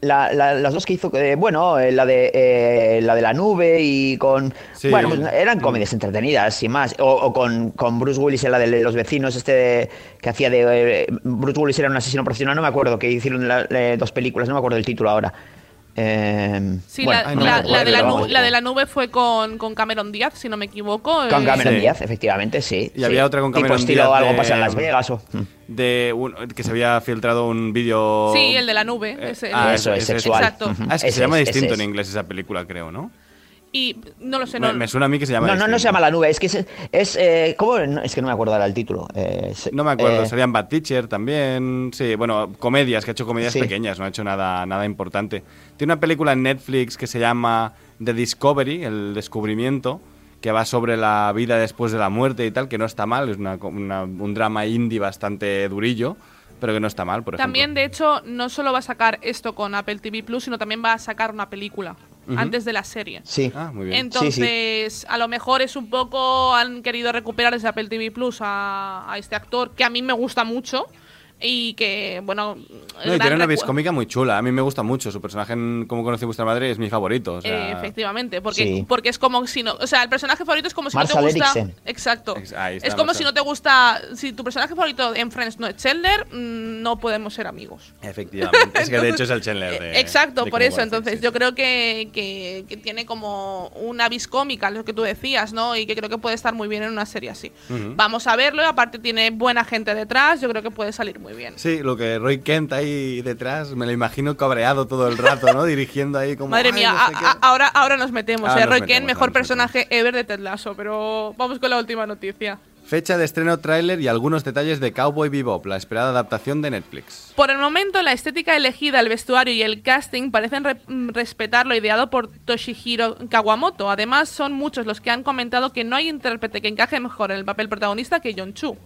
La- la- las dos que hizo, eh, bueno, eh, la de eh, la de la nube y con... Sí. Bueno, pues eran comedias entretenidas, sin más. O, o con, con Bruce Willis en la de los vecinos, este que hacía de... eh, Bruce Willis era un asesino profesional, no me acuerdo, que hicieron la- eh, dos películas, no me acuerdo el título ahora. Eh, Sí, bueno, la, no de la, de nube fue con, con Cameron Díaz, si no me equivoco. Con eh, Cameron Sí. Díaz, efectivamente, sí. Y sí. había otra con Tipo Cameron estilo Díaz algo de- pasa en Las Vegas o... Mm. De un- que se había filtrado un vídeo... Sí, el de la nube. Eh, ese- ah, Eso es sexual. Exacto. Ujú. Ah, es que Ese se llama es, distinto ese en inglés esa película, creo, ¿no? Y no lo sé, Me, no. me suena a mí que se llama. No, no, no distinto. se llama La Nube, es que es. es eh, ¿Cómo? No, es que no me acuerdo ahora el título. Eh, se- No me acuerdo, eh, serían Bad Teacher también. Sí, bueno, comedias, que ha hecho comedias Sí. pequeñas, no ha hecho nada, nada importante. Tiene una película en Netflix que se llama The Discovery, el descubrimiento, que va sobre la vida después de la muerte y tal, que no está mal, es una- un drama indie bastante durillo, pero que no está mal, por ejemplo. También, de hecho, no solo va a sacar esto con Apple TV Plus, sino también va a sacar una película Antes de la serie. Sí. Ah, muy bien. Entonces, a lo mejor es un poco. Han querido recuperar ese Apple TV Plus a, a este actor que a mí me gusta mucho. Y que, bueno. No, y tiene una viscómica muy chula. A mí me gusta mucho. Su personaje en Cómo conocí a vuestra madre es mi favorito. o sea, Eh, efectivamente, porque, Sí. porque es como si no. O sea, el personaje favorito es como si Marshall no te gusta. Exacto. Está, es como Marshall. si no te gusta. Si tu personaje favorito en Friends no es Chandler, mm, no podemos ser amigos. Efectivamente. Es que de hecho es el Chandler de. Exacto, de por eso. Entonces, sí, yo creo que, que- que tiene como una vis cómica, lo que tú decías, ¿no? Y que creo que puede estar muy bien en una serie así. Vamos a verlo, y aparte tiene buena gente detrás, yo creo que puede salir muy bien. Sí, lo que Roy Kent ahí detrás, me lo imagino cabreado todo el rato, ¿no? Dirigiendo ahí como. Madre "Ay, mía, no sé a- qué". a- ahora, ahora nos metemos. Ahora eh, nos Roy metemos, Kent, mejor personaje ever de Ted Lasso, pero vamos con la última noticia. Fecha de estreno, tráiler y algunos detalles de Cowboy Bebop, la esperada adaptación de Netflix. Por el momento, la estética elegida, el vestuario y el casting parecen re- mm, respetar lo ideado por Toshihiro Kawamoto. Además, son muchos los que han comentado que no hay intérprete que encaje mejor en el papel protagonista que John Chu.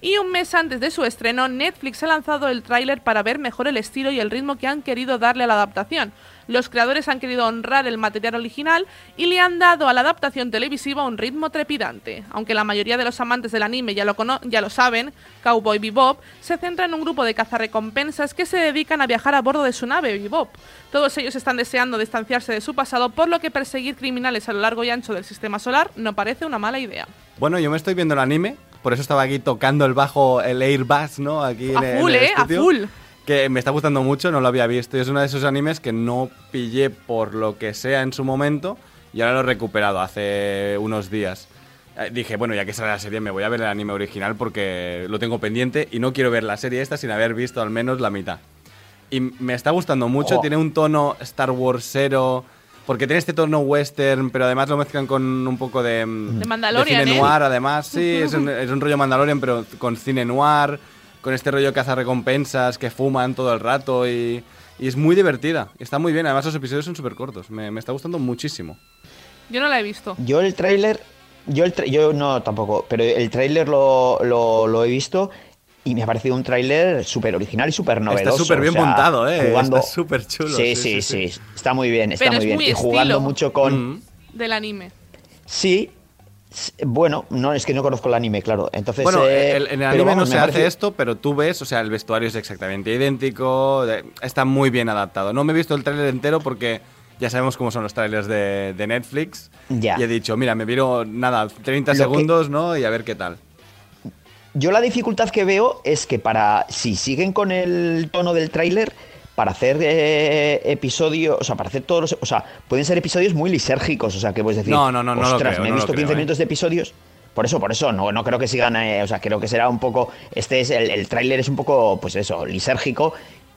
Y un mes antes de su estreno, Netflix ha lanzado el tráiler para ver mejor el estilo y el ritmo que han querido darle a la adaptación. Los creadores han querido honrar el material original y le han dado a la adaptación televisiva un ritmo trepidante. Aunque la mayoría de los amantes del anime ya lo, ya lo saben, Cowboy Bebop se centra en un grupo de cazarrecompensas que se dedican a viajar a bordo de su nave Bebop. Todos ellos están deseando distanciarse de su pasado, por lo que perseguir criminales a lo largo y ancho del sistema solar no parece una mala idea. Bueno, yo me estoy viendo el anime, por eso estaba aquí tocando el bajo, el Airbus, ¿no? Aquí en, A en full, el ¿eh? A estudio, full. Que me está gustando mucho, no lo había visto. Y es uno de esos animes que no pillé por lo que sea en su momento y ahora lo he recuperado hace unos días. Eh, Dije, bueno, ya que sale la serie, me voy a ver el anime original porque lo tengo pendiente y no quiero ver la serie esta sin haber visto al menos la mitad. Y me está gustando mucho, Oh. tiene un tono Star Warsero, porque tiene este tono western, pero además lo mezclan con un poco de, mm, De Mandalorian, cine ¿eh? noir, además, sí, es un, es un rollo Mandalorian, pero con cine noir, con este rollo recompensas que fuman todo el rato y, y es muy divertida. Está muy bien, además los episodios son súper cortos, me, me está gustando muchísimo. Yo no la he visto. Yo el tráiler, yo el tra- yo no tampoco, pero el tráiler lo, lo, lo he visto y me ha parecido un tráiler súper original y súper novedoso. súper bien o sea, montado, ¿eh? Jugando... Está súper chulo, Sí sí, sí, sí, sí, está muy bien, está Pero muy es bien. muy y jugando mucho con... Mm. Del anime. Sí, bueno, no, es que no conozco el anime, claro. Entonces, Bueno, eh, el- en el anime vamos, no se ha hace esto, pero tú ves, o sea, el vestuario es exactamente idéntico, está muy bien adaptado. No me he visto el tráiler entero porque ya sabemos cómo son los trailers de, de Netflix. Ya. Y he dicho, mira, me vieron nada, 30 Lo que- segundos, ¿no? Y a ver qué tal. Yo la dificultad que veo es que para si siguen con el tono del tráiler para hacer eh, episodios, o sea, para hacer todos los, o sea, pueden ser episodios muy lisérgicos, o sea, que puedes decir, No, no, no, no ostras, creo, me he no visto 15 creo, ¿eh? minutos de episodios. Por eso, por eso, no, no creo que sigan, eh, o sea, creo que será un poco, este es, el, el tráiler es un poco, pues eso, lisérgico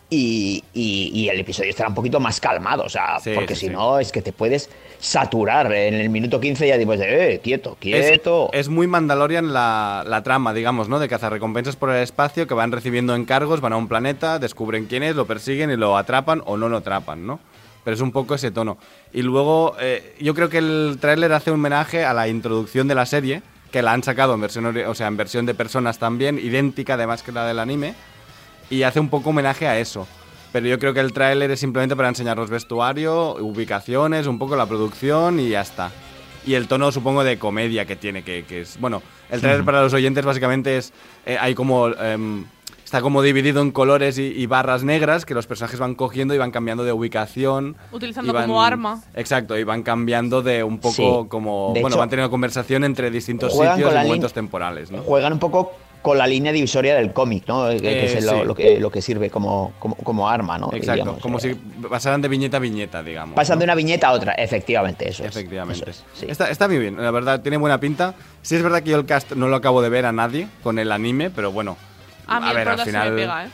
y, y- y el episodio estará un poquito más calmado, o sea, Sí, porque sí, si sí. no es que te puedes saturar en el minuto 15 ya dices, eh, quieto, quieto. es muy Mandalorian la, la trama, digamos, ¿no? De cazarrecompensas por el espacio que van recibiendo encargos, van a un planeta, descubren quién es, lo persiguen y lo atrapan o no lo atrapan, ¿no? Pero es un poco ese tono. Y luego, eh, yo creo que el tráiler hace un homenaje a la introducción de la serie, que la han sacado en versión, o sea, en versión de personas también, idéntica además que la del anime, y hace un poco homenaje a eso. Pero yo creo que el tráiler es simplemente para enseñarnos vestuario, ubicaciones, un poco la producción y ya está. Y el tono, supongo, de comedia que tiene, que, que es... Bueno, el tráiler para los oyentes básicamente es... eh, hay como... em, está como dividido en colores y, y barras negras que los personajes van cogiendo y van cambiando de ubicación. Utilizando van- como arma. Exacto, y van cambiando de un poco Sí. como... De bueno, hecho, van teniendo conversación entre distintos sitios y momentos temporales, ¿no? juegan un poco con la línea divisoria del cómic, ¿no? Que, que Eh, es lo, sí. lo que, lo que sirve como, como, como arma, ¿no? Exacto, Digamos, como eh, si pasaran de viñeta a viñeta, digamos. Pasan ¿no? de una viñeta a otra, efectivamente, eso es, Efectivamente. eso es, sí. está, está muy bien, la verdad, tiene buena pinta. Sí es verdad que yo el cast no lo acabo de ver a nadie con el anime, pero bueno. A mí el ver, al prota sí final. me pega, ¿eh?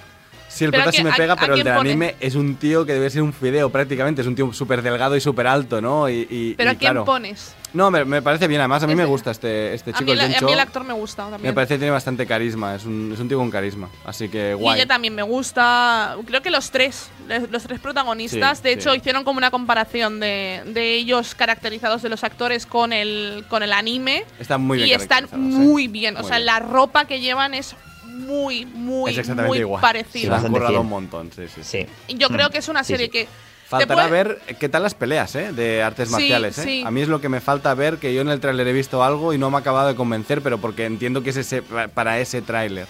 Sí, el Pero prota ¿a sí me pega, a- a pero el del anime es un tío que debe ser un fideo prácticamente. Es un tío súper delgado y súper alto, ¿no? Y, y- Pero y ¿a quién claro. pones? No, me, me parece bien. Además, a mí me gusta este, este a, chico, mí el el, a mí el actor me gusta también. Me parece que tiene bastante carisma. Es un, es un tío con carisma. Así que Y guay. ella también me gusta. Creo que los tres, los tres protagonistas, Sí, de sí. hecho, hicieron como una comparación de, de ellos caracterizados de los actores con el, con el anime. Están muy bien y están ¿eh? muy bien. O Muy sea, bien. la ropa que llevan es muy, muy, es exactamente muy igual. parecida. Se han currado un montón, sí, sí. Sí. Y Yo creo que es una Sí, serie sí. que. Faltará ver qué tal las peleas, ¿eh? De artes Sí, marciales, ¿eh? sí. A mí es lo que me falta ver, que yo en el tráiler he visto algo y no me ha acabado de convencer, pero porque entiendo que es ese, para ese tráiler.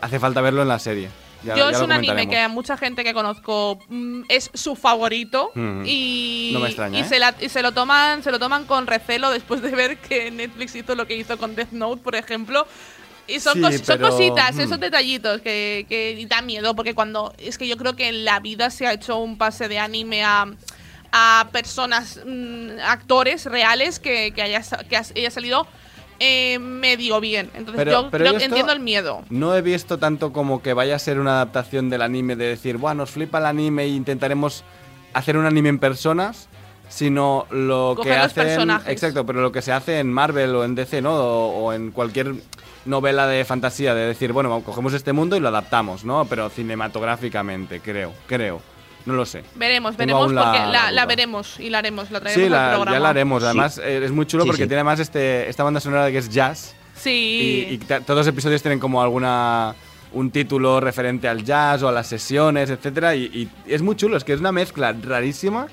Hace falta verlo en la serie. Ya- Yo ya es un anime que a mucha gente que conozco mm, es su favorito Ujú. y, No me extraña, y, ¿eh? se la- y se lo toman se lo toman con recelo después de ver que Netflix hizo lo que hizo con Death Note, por ejemplo. Y son, Sí, cos- son pero, cositas, hmm. esos detallitos que, que da miedo, porque cuando. Es que yo creo que en la vida se ha hecho un pase de anime a, a personas, mm, actores reales, que, que haya, que haya salido eh, medio bien. Entonces Pero- yo pero creo yo que esto- entiendo el miedo. No he visto tanto como que vaya a ser una adaptación del anime de decir, bueno, nos flipa el anime e intentaremos hacer un anime en personas, sino lo Coger que hacen. Exacto, pero lo que se hace en Marvel o en DC, ¿no? O, o en cualquier novela de fantasía, de decir, bueno, cogemos este mundo y lo adaptamos, ¿no? Pero cinematográficamente, creo, creo. No lo sé. Veremos, Tengo veremos, la porque la, la veremos y la haremos, la traeremos Sí, al programa. ya la haremos. Además, eh, es muy chulo Sí, porque sí. tiene además este, esta banda sonora que es jazz. Sí. Y, todos los episodios tienen como alguna un título referente al jazz o a las sesiones, etcétera, y, y es muy chulo, es que es una mezcla rarísima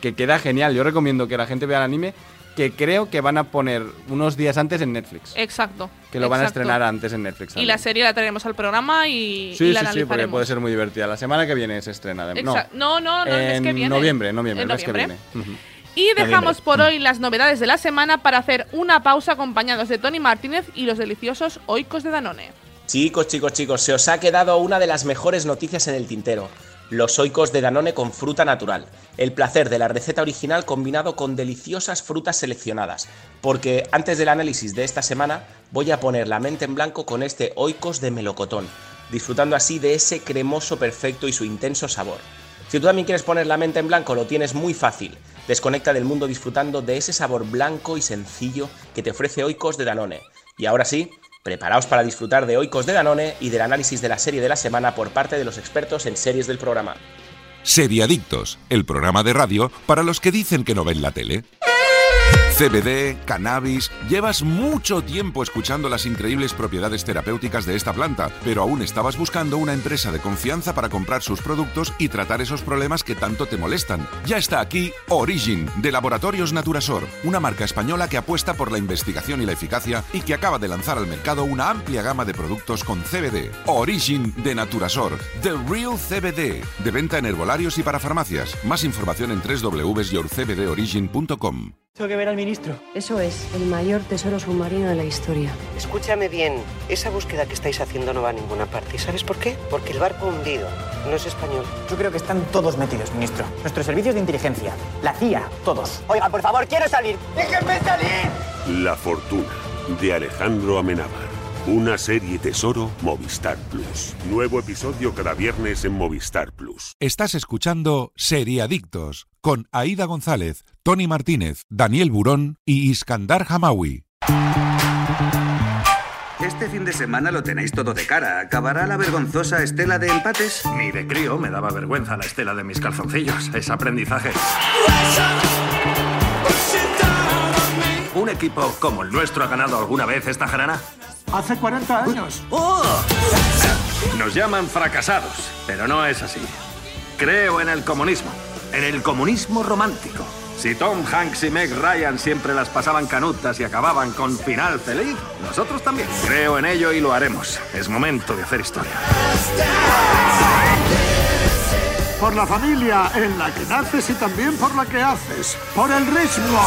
que queda genial. Yo recomiendo que la gente vea el anime, que creo que van a poner unos días antes en Netflix, Exacto. que lo van a estrenar antes en Netflix. Y la serie la traeremos al programa y, Sí, y sí, la sí, porque analizaremos. puede ser muy divertida. La semana que viene se estrena. de- no, no, no, no, el mes en que viene. noviembre, noviembre, En el mes que noviembre. viene. Y dejamos Noviembre. por hoy las novedades de la semana para hacer una pausa acompañados de Tony Martínez y los deliciosos oicos de Danone. Chicos, chicos, chicos, se os ha quedado una de las mejores noticias en el tintero. Los oicos de Danone con fruta natural. El placer de la receta original combinado con deliciosas frutas seleccionadas. Porque antes del análisis de esta semana voy a poner la mente en blanco con este oicos de melocotón, disfrutando así de ese cremoso perfecto y su intenso sabor. Si tú también quieres poner la mente en blanco, lo tienes muy fácil. Desconecta del mundo disfrutando de ese sabor blanco y sencillo que te ofrece Oikos de Danone. Y ahora sí, preparaos para disfrutar de Oikos de Danone y del análisis de la serie de la semana por parte de los expertos en series del programa. Seriadictos, el programa de radio para los que dicen que no ven la tele. CBD, cannabis, llevas mucho tiempo escuchando las increíbles propiedades terapéuticas de esta planta, pero aún estabas buscando una empresa de confianza para comprar sus productos y tratar esos problemas que tanto te molestan. Ya está aquí Origin, de Laboratorios Naturasor, una marca española que apuesta por la investigación y la eficacia y que acaba de lanzar al mercado una amplia gama de productos con CBD. Origin de Naturasor, The Real CBD, de venta en herbolarios y para farmacias. Más información en www.yourcbdorigin.com. ministro. Eso es el mayor tesoro submarino de la historia. Escúchame bien, esa búsqueda que estáis haciendo no va a ninguna parte. ¿Y sabes por qué? Porque el barco hundido no es español. Yo creo que están todos metidos, ministro. Nuestros servicios de inteligencia, la CIA, todos. Oiga, por favor, quiero salir. ¡Déjenme salir! La fortuna de Alejandro Amenábar. Una serie tesoro Movistar Plus. Nuevo episodio cada viernes en Movistar Plus. Estás escuchando Seriadictos con Aida González, Tony Martínez, Daniel Burón y Iskandar Hamawi. Este fin de semana lo tenéis todo de cara. ¿Acabará la vergonzosa estela de empates? Ni de crío me daba vergüenza la estela de mis calzoncillos. Es aprendizaje. ¿Un equipo como el nuestro ha ganado alguna vez esta jarana? Hace 40 años. Nos llaman fracasados, pero no es así. Creo en el comunismo, en el comunismo romántico. Si Tom Hanks y Meg Ryan siempre las pasaban canutas y acababan con final feliz, nosotros también. Creo en ello y lo haremos. Es momento de hacer historia. Por la familia en la que naces y también por la que haces. Por el ritmo.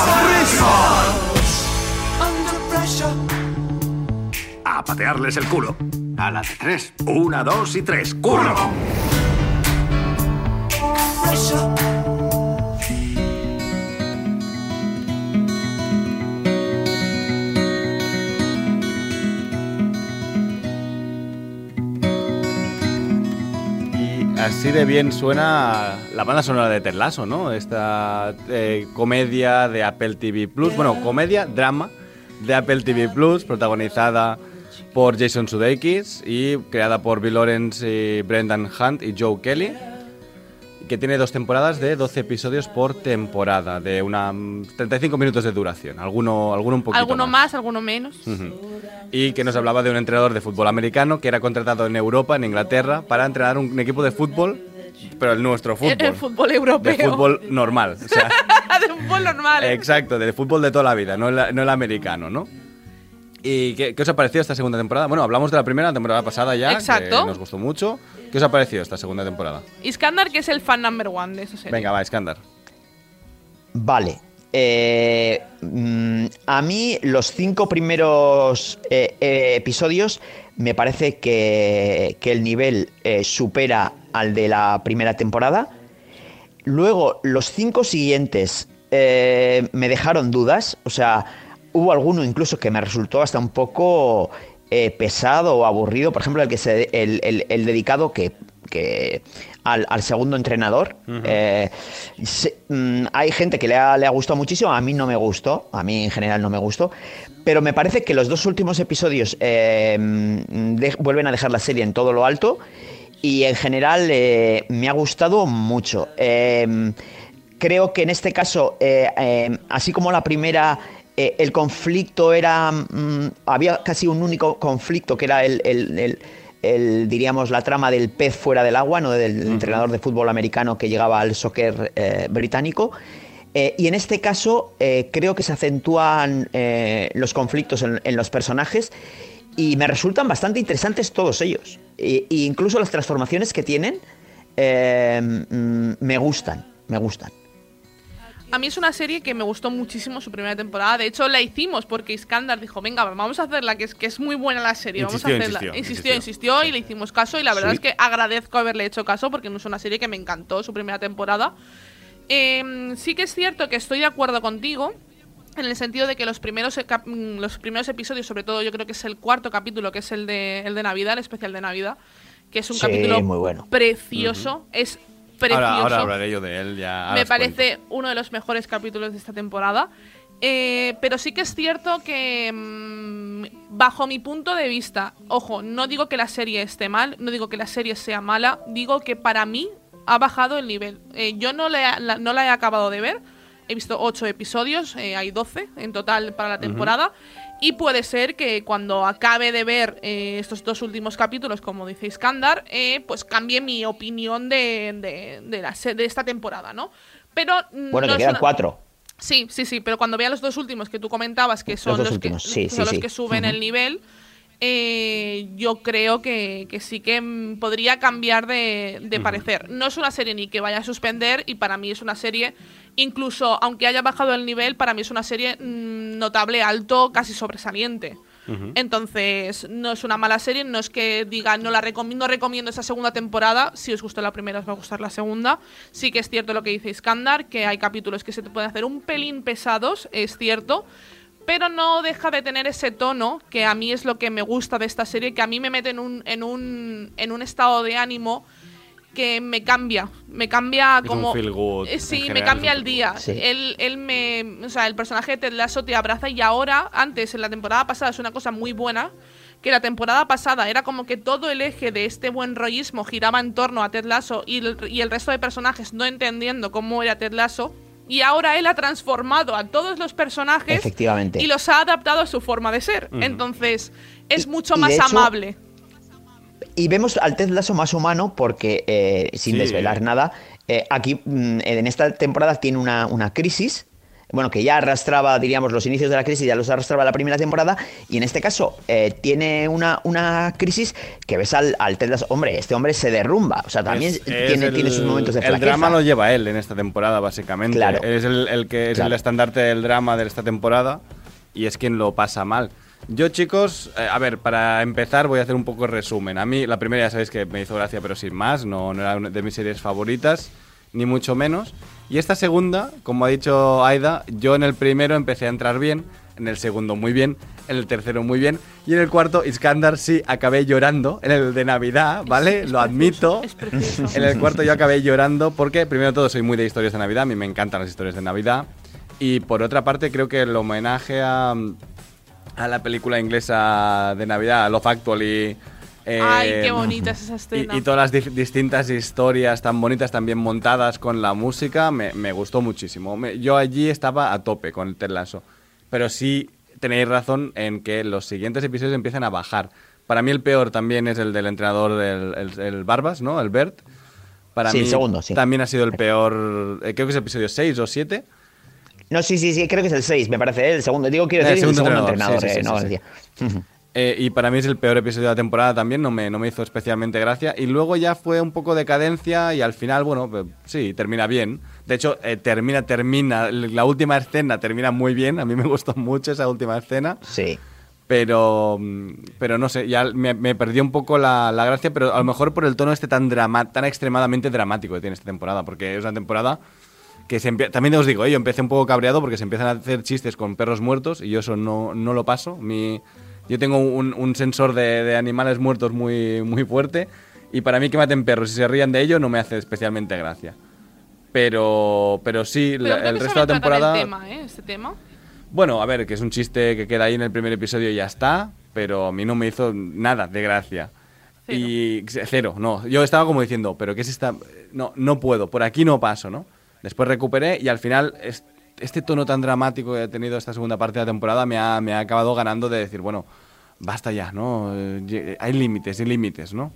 A patearles el culo. A la de tres. Una, dos y tres. ¡Curro! Así de bien suena la banda sonora de Ted Lasso, ¿no? Esta eh, comedia de Apple TV Plus. Bueno, comedia, drama de Apple TV Plus, protagonizada por Jason Sudeikis y creada por Bill Lawrence Brendan Hunt y Joe Kelly. Que tiene dos temporadas de 12 episodios por temporada, de una 35 minutos de duración. Alguno, alguno un poquito Alguno más, alguno menos. Y que nos hablaba de un entrenador de fútbol americano que era contratado en Europa, en Inglaterra, para entrenar un equipo de fútbol, pero el nuestro fútbol. El, el fútbol europeo. De fútbol normal. O sea, de fútbol normal. exacto, de fútbol de toda la vida, no el, no el americano, ¿no? ¿Y qué, qué os ha parecido esta segunda temporada? Bueno, hablamos de la primera temporada pasada ya, Exacto. que nos gustó mucho. ¿Qué os ha parecido esta segunda temporada? Iskandar, que es el fan number one de esa serie. Venga, va, Iskandar. Vale. Eh, mm, a mí los cinco primeros eh, eh, episodios me parece que, que el nivel eh, supera al de la primera temporada. Luego, los cinco siguientes eh, me dejaron dudas. O sea, hubo alguno incluso que me resultó hasta un poco eh, pesado o aburrido. Por ejemplo, el que se, el, el- el dedicado que, que al, al segundo entrenador. Eh, se- mm, hay gente que le ha, le ha gustado muchísimo. A mí no me gustó. A mí en general no me gustó. Pero me parece que los dos últimos episodios eh, mm, de- vuelven a dejar la serie en todo lo alto. Y en general me ha gustado mucho. Creo que en este caso, eh, eh, así como la primera, eh, el conflicto era. mm, había casi un único conflicto que era el. el- el- el, diríamos la trama del pez fuera del agua, no del entrenador de fútbol americano que llegaba al soccer eh, británico. Eh, y en este caso creo que se acentúan eh, los conflictos en, en los personajes y me resultan bastante interesantes todos ellos. E, e incluso las transformaciones que tienen mm, me gustan, me gustan. A mí es una serie que me gustó muchísimo su primera temporada. De hecho, la hicimos porque Iskandar dijo, venga, vamos a hacerla, que es, que es muy buena la serie. Insistió, vamos a hacerla. insistió, insistió, insistió. insistió, y le hicimos caso. Y la verdad Sí. es que agradezco haberle hecho caso porque no es una serie que me encantó su primera temporada. Eh, sí que es cierto que estoy de acuerdo contigo. En el sentido de que los primeros, cap- mm, los primeros episodios, sobre todo yo creo que es el cuarto capítulo, que es el de, el de Navidad, el especial de Navidad, que es un Sí, capítulo muy bueno. precioso, es precioso. Ahora, ahora hablaré yo de él ya. Me cuento. parece uno de los mejores capítulos de esta temporada. Eh, pero sí que es cierto que, mm, bajo mi punto de vista, ojo, no digo que la serie esté mal, no digo que la serie sea mala, digo que para mí ha bajado el nivel. Eh, yo no, le, la, no la he acabado de ver, he visto 8 episodios, eh, hay 12 en total para la temporada. Y puede ser que cuando acabe de ver eh, estos dos últimos capítulos, como dice Iskandar, eh, pues cambie mi opinión de, de, de la de esta temporada, ¿no? Pero mm, Bueno, no quedan una- cuatro. Sí, sí, sí, pero cuando vea los dos últimos que tú comentabas, que son los, que, sí, que sí, son los sí. que suben el nivel, eh, yo creo que, que sí que mm, podría cambiar de, de parecer. No es una serie ni que vaya a suspender y para mí es una serie, incluso aunque haya bajado el nivel, para mí es una serie mm, notable, alto, casi sobresaliente. Entonces, no es una mala serie, no es que diga no la recomiendo, recomiendo esa segunda temporada. Si os gustó la primera, os va a gustar la segunda. Sí que es cierto lo que dice Iskandar, que hay capítulos que se te pueden hacer un pelín pesados, es cierto. Pero no deja de tener ese tono que a mí es lo que me gusta de esta serie, que a mí me mete en un, en un, en un estado de ánimo que me cambia. Me cambia Es un como. feel good, Eh, Sí, me cambia el día. Sí. Él, él me. O sea, el personaje de Ted Lasso te abraza y ahora, antes, en la temporada pasada, es una cosa muy buena. Que la temporada pasada era como que todo el eje de este buen rollismo giraba en torno a Ted Lasso y el, y el resto de personajes no entendiendo cómo era Ted Lasso. Y ahora él ha transformado a todos los personajes Efectivamente. y los ha adaptado a su forma de ser. Entonces, es mucho y más hecho- amable. Y vemos al Ted Lasso más humano porque, eh, sin Sí. desvelar nada, eh, aquí mm, en esta temporada tiene una, una crisis. Bueno, que ya arrastraba, diríamos, los inicios de la crisis, ya los arrastraba la primera temporada. Y en este caso eh, tiene una, una crisis que ves al, al Ted Lasso. Hombre, este hombre se derrumba. O sea, también Es- es tiene, el- tiene sus momentos de El flaqueza. drama lo lleva él en esta temporada, básicamente. Claro. Es el, el que es el Claro. estandarte del drama de esta temporada y es quien lo pasa mal. Yo, chicos, eh, a ver, para empezar voy a hacer un poco de resumen. A mí, la primera ya sabéis que me hizo gracia, pero sin más, no, no era una de mis series favoritas, ni mucho menos. Y esta segunda, como ha dicho Aida, yo en el primero empecé a entrar bien, en el segundo muy bien, En el tercero muy bien. Y en el cuarto, Iskandar sí acabé llorando. En el de Navidad, ¿vale? Lo admito. Es. En el cuarto yo acabé llorando porque, primero de todo, soy muy de historias de Navidad. A mí me encantan las historias de Navidad. Y por otra parte, creo que el homenaje a, a la película inglesa de Navidad, Love Actually. eh, Ay, qué bonita es esa escena. y, y todas las dif- distintas historias tan bonitas, tan bien montadas con la música, me, me gustó muchísimo. Me- yo allí estaba a tope con el Ted Lasso. Pero sí tenéis razón en que los siguientes episodios empiezan a bajar. Para mí el peor también es el del entrenador, del, el, el Barbas, ¿no? El Bert. Para Sí, mí el segundo, sí. también ha sido el peor, eh, creo que es el episodio 6 o 7. No, sí, sí, sí, creo que es el 6, me parece. ¿eh? El segundo, digo, quiero decir, el segundo entrenador, eh, y para mí es el peor episodio de la temporada también, no me, no me hizo especialmente gracia. Y luego ya fue un poco decadencia y al final, bueno, pues, sí, termina bien. De hecho, eh, termina, termina, la última escena termina muy bien, a mí me gustó mucho esa última escena. Sí. Pero, mm, pero no sé, ya me, me perdió un poco la, la gracia, pero a lo mejor por el tono este tan, drama, tan extremadamente dramático que tiene esta temporada, porque es una temporada que se también os digo, eh, yo empecé un poco cabreado porque se empiezan a hacer chistes con perros muertos y yo eso no, no lo paso. Mi, yo tengo un, un sensor de, de animales muertos muy, muy fuerte y para mí que maten perros y se rían de ello no me hace especialmente gracia. Pero, pero sí, Pero la- el resto de la temporada... tema, ¿eh? Este tema. Bueno, a ver, que es un chiste que queda ahí en el primer episodio y ya está, pero a mí no me hizo nada de gracia. Y cero, no. Yo estaba como diciendo, pero ¿qué es esta? No, no puedo, por aquí no paso, ¿no? Después recuperé y al final es- este tono tan dramático que ha tenido esta segunda parte de la temporada me ha, me ha acabado ganando de decir, bueno, basta ya, ¿no? Hay límites y límites, ¿no?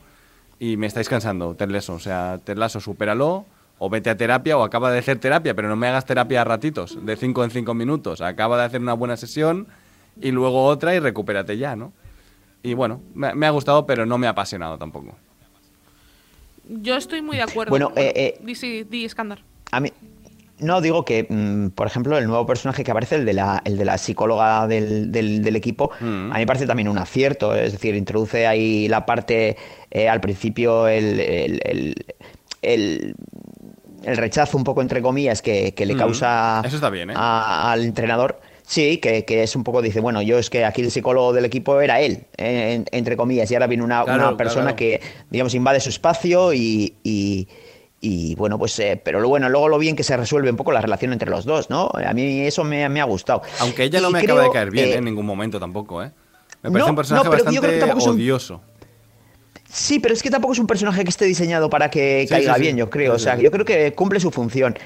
Y me estáis cansando, Ted Lasso. O sea, Ted Lasso, supéralo, o vete a terapia, o acaba de hacer terapia, pero no me hagas terapia a ratitos, de 5 en 5 minutos. Acaba de hacer una buena sesión y luego otra y recupérate ya, ¿no? Y bueno, me, me ha gustado, pero no me ha apasionado tampoco. Yo estoy muy de acuerdo. Bueno, eh, eh, Di, sí, di, Iskandar. A mí, no, digo que, mm, por ejemplo, el nuevo personaje que aparece, el de la, el de la psicóloga del, del- del equipo, a mí me parece también un acierto. Es decir, introduce ahí la parte, eh, al principio, el, el- el- rechazo, un poco entre comillas, que, que le Mm. causa Eso está bien, ¿eh? a- al entrenador. Sí, que, que es un poco, dice, bueno, yo es que aquí el psicólogo del equipo era él, en- entre comillas, y ahora viene una, Claro, una persona claro. que, digamos, invade su espacio y, y- y, bueno, pues, eh, pero lo bueno, luego lo bien que se resuelve un poco la relación entre los dos, ¿no? A mí eso me, me ha gustado. Aunque ella no Y me acaba de creo, caer bien eh, en ningún momento tampoco, ¿eh? Me no, parece un personaje no, pero yo creo que bastante tampoco es un- odioso. Sí, pero es que tampoco es un personaje que esté diseñado para que Sí, caiga sí, sí. bien, yo creo. O sea, yo creo que cumple su función.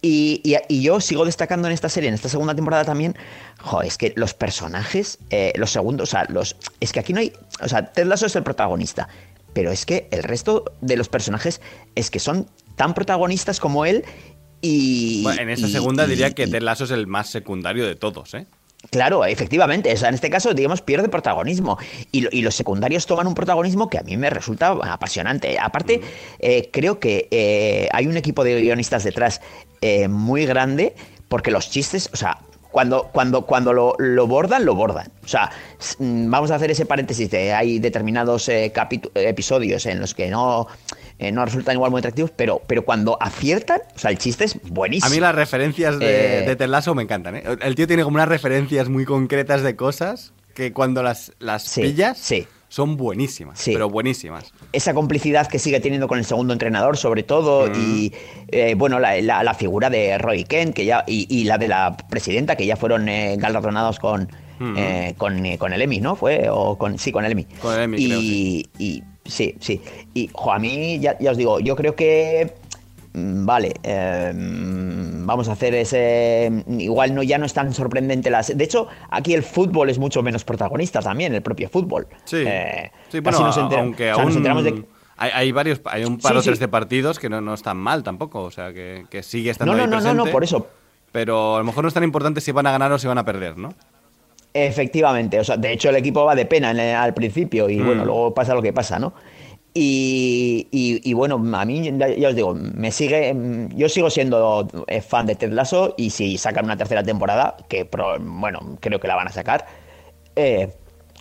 Y, y- y yo sigo destacando en esta serie, en esta segunda temporada también, joder, es que los personajes, eh, los segundos, o sea, los, es que aquí no hay, o sea, Ted Lasso es el protagonista, pero es que el resto de los personajes es que son tan protagonistas como él y... Bueno, en esta y- segunda y- diría que Ted Lasso es el más secundario de todos, ¿eh? Claro, efectivamente. O sea, en este caso, digamos, pierde protagonismo. Y, lo- y los secundarios toman un protagonismo que a mí me resulta apasionante. Aparte, eh, creo que eh, hay un equipo de guionistas detrás eh, muy grande, porque los chistes, o sea. Cuando, cuando, cuando lo, lo bordan, lo bordan. O sea, mm, vamos a hacer ese paréntesis de hay determinados eh, episodios en los que no, eh, no resultan igual muy atractivos, pero, pero cuando aciertan, o sea, el chiste es buenísimo. A mí las referencias de, Eh, de me encantan, ¿eh? El tío tiene como unas referencias muy concretas de cosas que cuando las, las pillas son buenísimas, pero buenísimas. esa complicidad que sigue teniendo con el segundo entrenador, sobre todo, y eh, bueno, la, la- la figura de Roy Kent que ya, y, y la de la presidenta, que ya fueron eh, galardonados con, eh, con, con el Emmy, ¿no? Fue, o con, sí, con el Emmy. Con el Emmy, y, creo, sí. y sí, sí. Y jo, a mí, ya, ya os digo, yo creo que. mm, Vale, eh, mm, vamos a hacer ese. Igual no ya no es tan sorprendente las. De hecho, aquí el fútbol es mucho menos protagonista también, el propio fútbol. Sí, Eh, sí bueno, nos enter- aunque o sea, nos aún enteramos de- hay, hay varios, hay un par Sí, o tres sí. de partidos que no, no están mal tampoco, o sea, que, que sigue estando No, no, ahí no, no, presente. no, por eso. Pero a lo mejor no es tan importante si van a ganar o si van a perder, ¿no? Efectivamente, o sea, de hecho el equipo va de pena en el- al principio y Mm. bueno, luego pasa lo que pasa, ¿no? Y, y- y bueno, a mí ya, os digo, me sigue, yo sigo siendo fan de Ted Lasso y si sacan una tercera temporada, que pro- bueno, creo que la van a sacar, eh,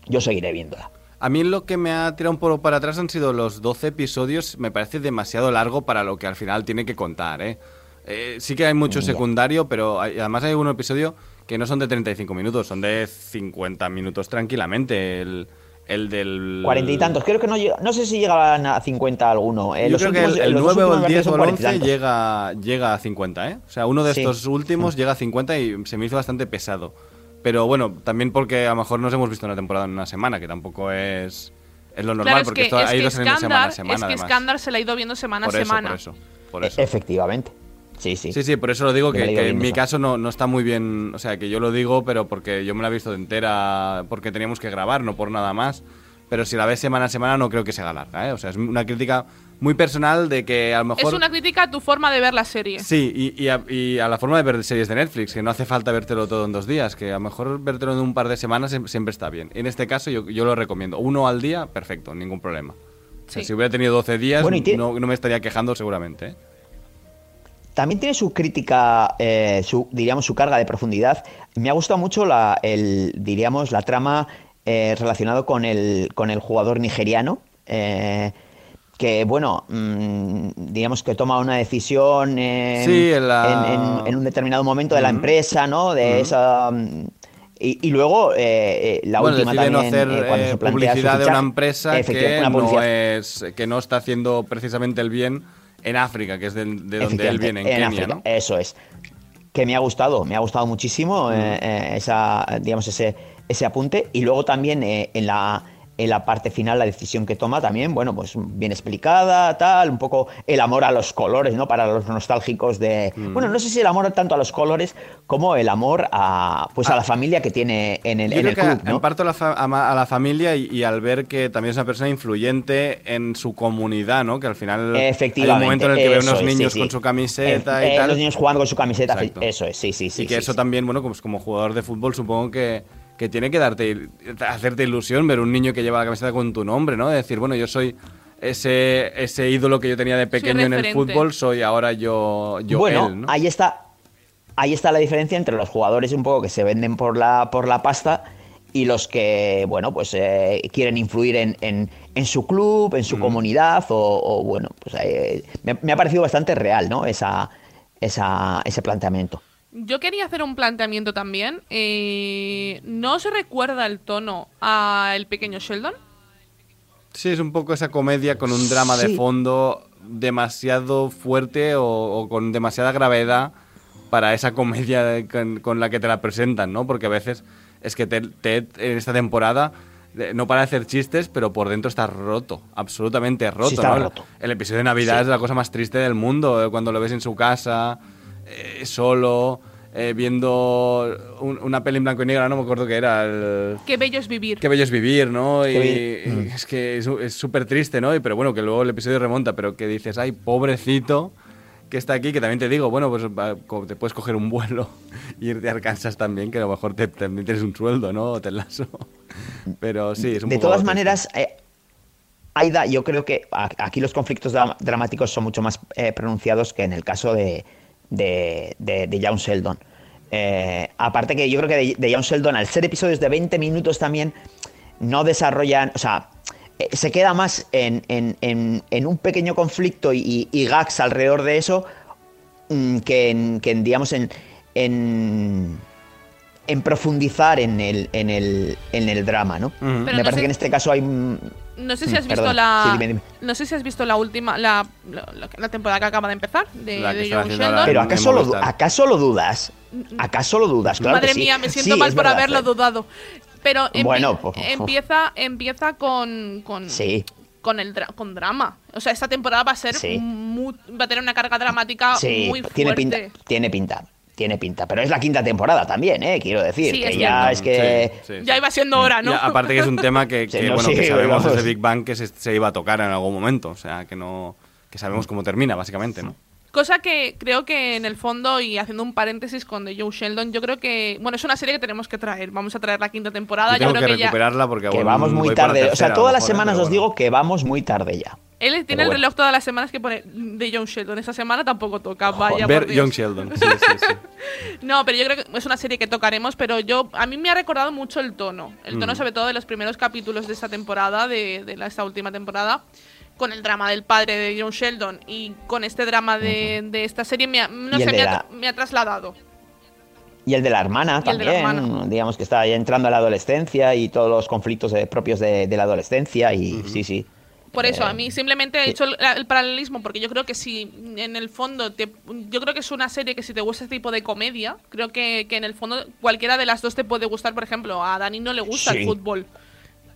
yo seguiré viéndola. A mí lo que me ha tirado un poco para atrás han sido los 12 episodios. Me parece demasiado largo para lo que al final tiene que contar, ¿eh? Eh, sí que hay mucho secundario, pero hay- además hay un episodio que no son de 35 minutos, son de 50 minutos tranquilamente. El, el del. Cuarenta y tantos. Creo que no llega- no sé si llegaban a 50 alguno. Eh, Yo los creo que últimos- el, el los 9 o el 10 o el me parece 11 que son llega, llega a 50, ¿eh? O sea, uno de Sí. estos últimos llega a 50 y se me hizo bastante pesado. Pero bueno, también porque a lo mejor nos hemos visto una temporada en una semana, que tampoco es, es lo normal, Claro, es porque que, esto es ha que ido saliendo semana a semana. es que además. Skandar se la ha ido viendo semana por a eso, semana. por eso, por E- eso. Efectivamente. Sí, sí. Sí, sí, por eso lo digo, que, en mi eso. caso no, no está muy bien, o sea, que yo lo digo, pero porque yo me la he visto de entera, porque teníamos que grabar, no por nada más. Pero si la ves semana a semana no creo que se haga larga, ¿eh? O sea, es una crítica muy personal de que a lo mejor... Es una crítica a tu forma de ver la serie. Sí, y, y a, y a la forma de ver series de Netflix, que no hace falta vértelo todo en dos días, que a lo mejor vértelo en un par de semanas siem- siempre está bien. En este caso yo, yo lo recomiendo. Uno al día, perfecto, ningún problema. O sea, Sí. si hubiera tenido 12 días, Bueno, no, no me estaría quejando seguramente. ¿eh? También tiene su crítica, eh, su, diríamos, su carga de profundidad. Me ha gustado mucho la, el, diríamos, la trama eh, relacionado con el, con el jugador nigeriano. eh, que, bueno, mm, digamos que toma una decisión en, Sí, en la- en- en- en un determinado momento de la empresa, ¿no? De esa. mm, Y, y luego eh, eh, la bueno, última también. no hacer eh, cuando se publicidad de fichaje. una empresa que una no, es, que no está haciendo precisamente el bien en África, que es de, de donde él viene, en, en Kenia, África, ¿no? Eso es. Que me ha gustado, me ha gustado muchísimo eh, eh, esa, digamos, ese, ese apunte. Y luego también eh, en, la, en la parte final, la decisión que toma también, bueno, pues bien explicada, tal, un poco el amor a los colores, ¿no? Para los nostálgicos de. Mm. Bueno, no sé si el amor tanto a los colores como el amor a pues a la familia que tiene en el, Ah. Yo en creo el que club, en ¿no? parte a la, fa- a la familia y, y al ver que también es una persona influyente en su comunidad, ¿no? Que al final hay un Efectivamente. momento en el que ve unos es, sí, niños sí. con su camiseta Eh, y eh, tal. Los niños jugando con su camiseta, Exacto. eso es, sí, sí, sí. y que sí, eso también, bueno, como, como jugador de fútbol supongo que, que tiene que darte hacerte ilusión ver un niño que lleva la camiseta con tu nombre, ¿no? De decir, bueno, yo soy ese, ese ídolo que yo tenía de pequeño en el fútbol, soy ahora yo, yo bueno, él, ¿no? ahí está. Ahí está la diferencia entre los jugadores un poco que se venden por la, por la pasta y los que, bueno, pues eh, quieren influir en, en- en su club, en su Mm. comunidad, o, o, bueno, pues eh, me, me ha parecido bastante real, ¿no? Esa, esa, ese planteamiento. Yo quería hacer un planteamiento también. Eh, ¿No se recuerda el tono a El pequeño Sheldon? Sí, es un poco esa comedia con un drama de fondo demasiado fuerte o, o con demasiada gravedad para esa comedia de- con, con la que te la presentan, ¿no? Porque a veces es que Ted, Ted en esta temporada eh, no para de hacer chistes, pero por dentro está roto, absolutamente roto, Sí, está roto. El episodio de Navidad Sí. es la cosa más triste del mundo, eh, cuando lo ves en su casa, eh, solo, eh, viendo un- una peli en blanco y negro, no me acuerdo qué era, el... Qué bello es vivir. Qué bello es vivir, ¿no? Y, y es que es súper triste, ¿no? Y, pero bueno, que luego el episodio remonta, pero que dices, ay, pobrecito que está aquí, que también te digo, bueno, pues te puedes coger un vuelo y irte a Arkansas también, que a lo mejor te, también tienes un sueldo, ¿no? O te lazo. Pero sí, es un de poco todas triste. maneras, eh, Aida, yo creo que aquí los conflictos dra- dramáticos son mucho más eh, pronunciados que en el caso de, de, de, de Young Sheldon. Eh, aparte que yo creo que de, de Young Sheldon, al ser episodios de 20 minutos también, no desarrollan, o sea, eh, se queda más en, en- en- en un pequeño conflicto y, y gags alrededor de eso mm, que en, que en, digamos, en, en, en profundizar en el, en el, en el drama, ¿no? Pero Me no parece que en este caso hay... No sé si Mm, has visto la. Sí, dime, dime. No sé si has visto la última. La, la, la temporada que acaba de empezar. De, La que de están Young haciendo Sheldon. Pero ¿acaso lo. ¿acaso lo dudas? ¿Acaso lo dudas? Claro Madre que sí. mía, me siento Sí, mal por verdad, haberlo dudado. Pero Bueno, pues, empieza, empieza con, con, Sí. con el dra- con drama. O sea, esta temporada va a ser Sí. mu- va a tener una carga dramática Sí, muy fuerte. tiene pinta, tiene pinta, tiene pinta. Pero es la quinta temporada también, ¿eh? Quiero decir, Sí, que es ya es que... Sí, sí, Ya iba siendo hora, ¿no? Aparte que es un tema que, Sí, que, no, bueno, sí, que sabemos desde Big Bang que se, se iba a tocar en algún momento. O sea, que no que sabemos cómo termina, básicamente, ¿no? Cosa que creo que en el fondo, y haciendo un paréntesis con The Joe Sheldon, yo creo que, bueno, es una serie que tenemos que traer. Vamos a traer la quinta temporada. Yo tengo creo que, que, ya. recuperarla porque Que bueno, vamos muy tarde. o sea, todas las mejor, semanas os bueno. digo que vamos muy tarde ya. Él tiene el reloj todas las semanas que pone de John Sheldon. Esta semana tampoco toca, vaya. Ver. Young Sheldon. Sí, sí, sí. No, pero yo creo que es una serie que tocaremos, pero yo a mí me ha recordado mucho el tono. El tono Mm. sobre todo de los primeros capítulos de esta temporada, de, de la- esta última temporada, con el drama del padre de John Sheldon y con este drama de, de esta serie, me ha, no sé, me, la- ha, me ha trasladado. Y el de la hermana de la también, hermana. digamos que está ya entrando a la adolescencia y todos los conflictos propios de, de la adolescencia y sí, sí. Por eso, a Eh, mí simplemente he hecho el, el paralelismo porque yo creo que si en el fondo, te, yo creo que es una serie que si te gusta este tipo de comedia, creo que, que en el fondo cualquiera de las dos te puede gustar. Por ejemplo, a Dani no le gusta el fútbol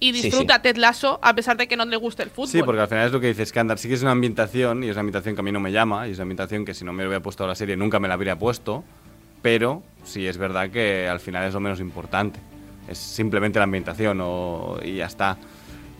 y Sí, disfruta Ted Lasso a pesar de que no le guste el fútbol. Sí, porque al final es lo que dices, que andar sí que es una ambientación y es una ambientación que a mí no me llama y es una ambientación que si no me hubiera puesto a la serie nunca me la habría puesto, pero sí es verdad que al final es lo menos importante. Es simplemente la ambientación o, y ya está.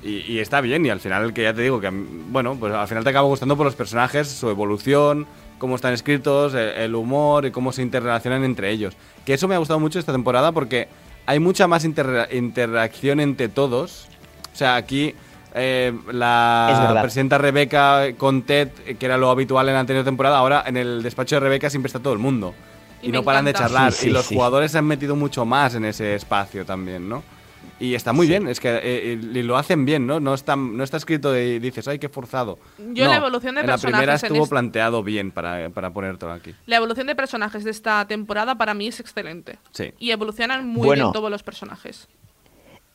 Y, y está bien y al final que ya te digo que, bueno, pues al final te acaba gustando por los personajes, su evolución, cómo están escritos, el, el humor y cómo se interrelacionan entre ellos. Que eso me ha gustado mucho esta temporada porque hay mucha más interre- interacción entre todos. O sea, aquí eh, la presidenta Rebeca con Ted, que era lo habitual en la anterior temporada, ahora en el despacho de Rebeca siempre está todo el mundo. Y no paran de charlar. Sí, sí, y los sí. jugadores se han metido mucho más en ese espacio también, ¿no? Y está muy bien, es que eh, y lo hacen bien, ¿no? No está, no está escrito y dices, ay, qué forzado. Yo No, la evolución de en la primera estuvo este- planteado bien para, para ponértelo aquí. La evolución de personajes de esta temporada para mí es excelente. Sí. Y evolucionan muy Bueno. bien todos los personajes.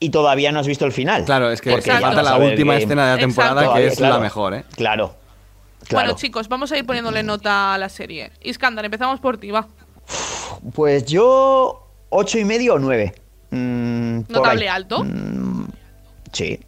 Y todavía no has visto el final. Claro, es que, Porque que falta la última que- escena de la temporada Exacto. que es claro. la mejor, ¿eh? Claro. Claro. Bueno, chicos, vamos a ir poniéndole nota a la serie. Iskandar, empezamos por ti, va. Pues yo, ocho y medio o nueve. Mm, Notable ahí. alto. Sí.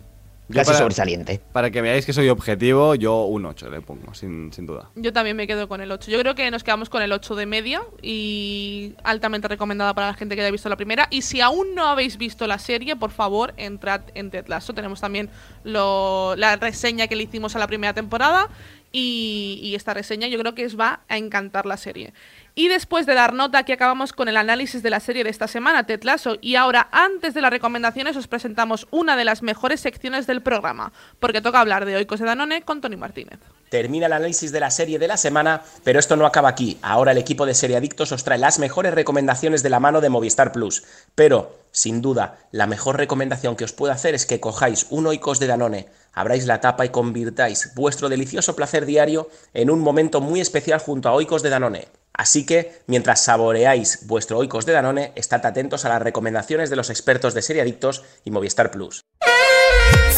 Yo Casi para- sobresaliente. Para que veáis que soy objetivo, yo un 8 le pongo, sin, sin duda. Yo también me quedo con el 8. Yo creo que nos quedamos con el 8 de media y altamente recomendada para la gente que haya visto la primera. Y si aún no habéis visto la serie, por favor, entrad en Ted Lasso. Tenemos también lo- la reseña que le hicimos a la primera temporada y, esta reseña yo creo que os va a encantar la serie. Y después de dar nota, aquí acabamos con el análisis de la serie de esta semana, Ted Lasso. Y ahora, antes de las recomendaciones, os presentamos una de las mejores secciones del programa, porque toca hablar de Oikos de Danone con Tony Martínez. Termina el análisis de la serie de la semana, pero esto no acaba aquí. Ahora el equipo de Seriadictos os trae las mejores recomendaciones de la mano de Movistar Plus. Pero, sin duda, la mejor recomendación que os puedo hacer es que cojáis un Oikos de Danone, abráis la tapa y convirtáis vuestro delicioso placer diario en un momento muy especial junto a Oikos de Danone. Así que, mientras saboreáis vuestro Oikos de Danone, estad atentos a las recomendaciones de los expertos de Seriadictos y Movistar Plus.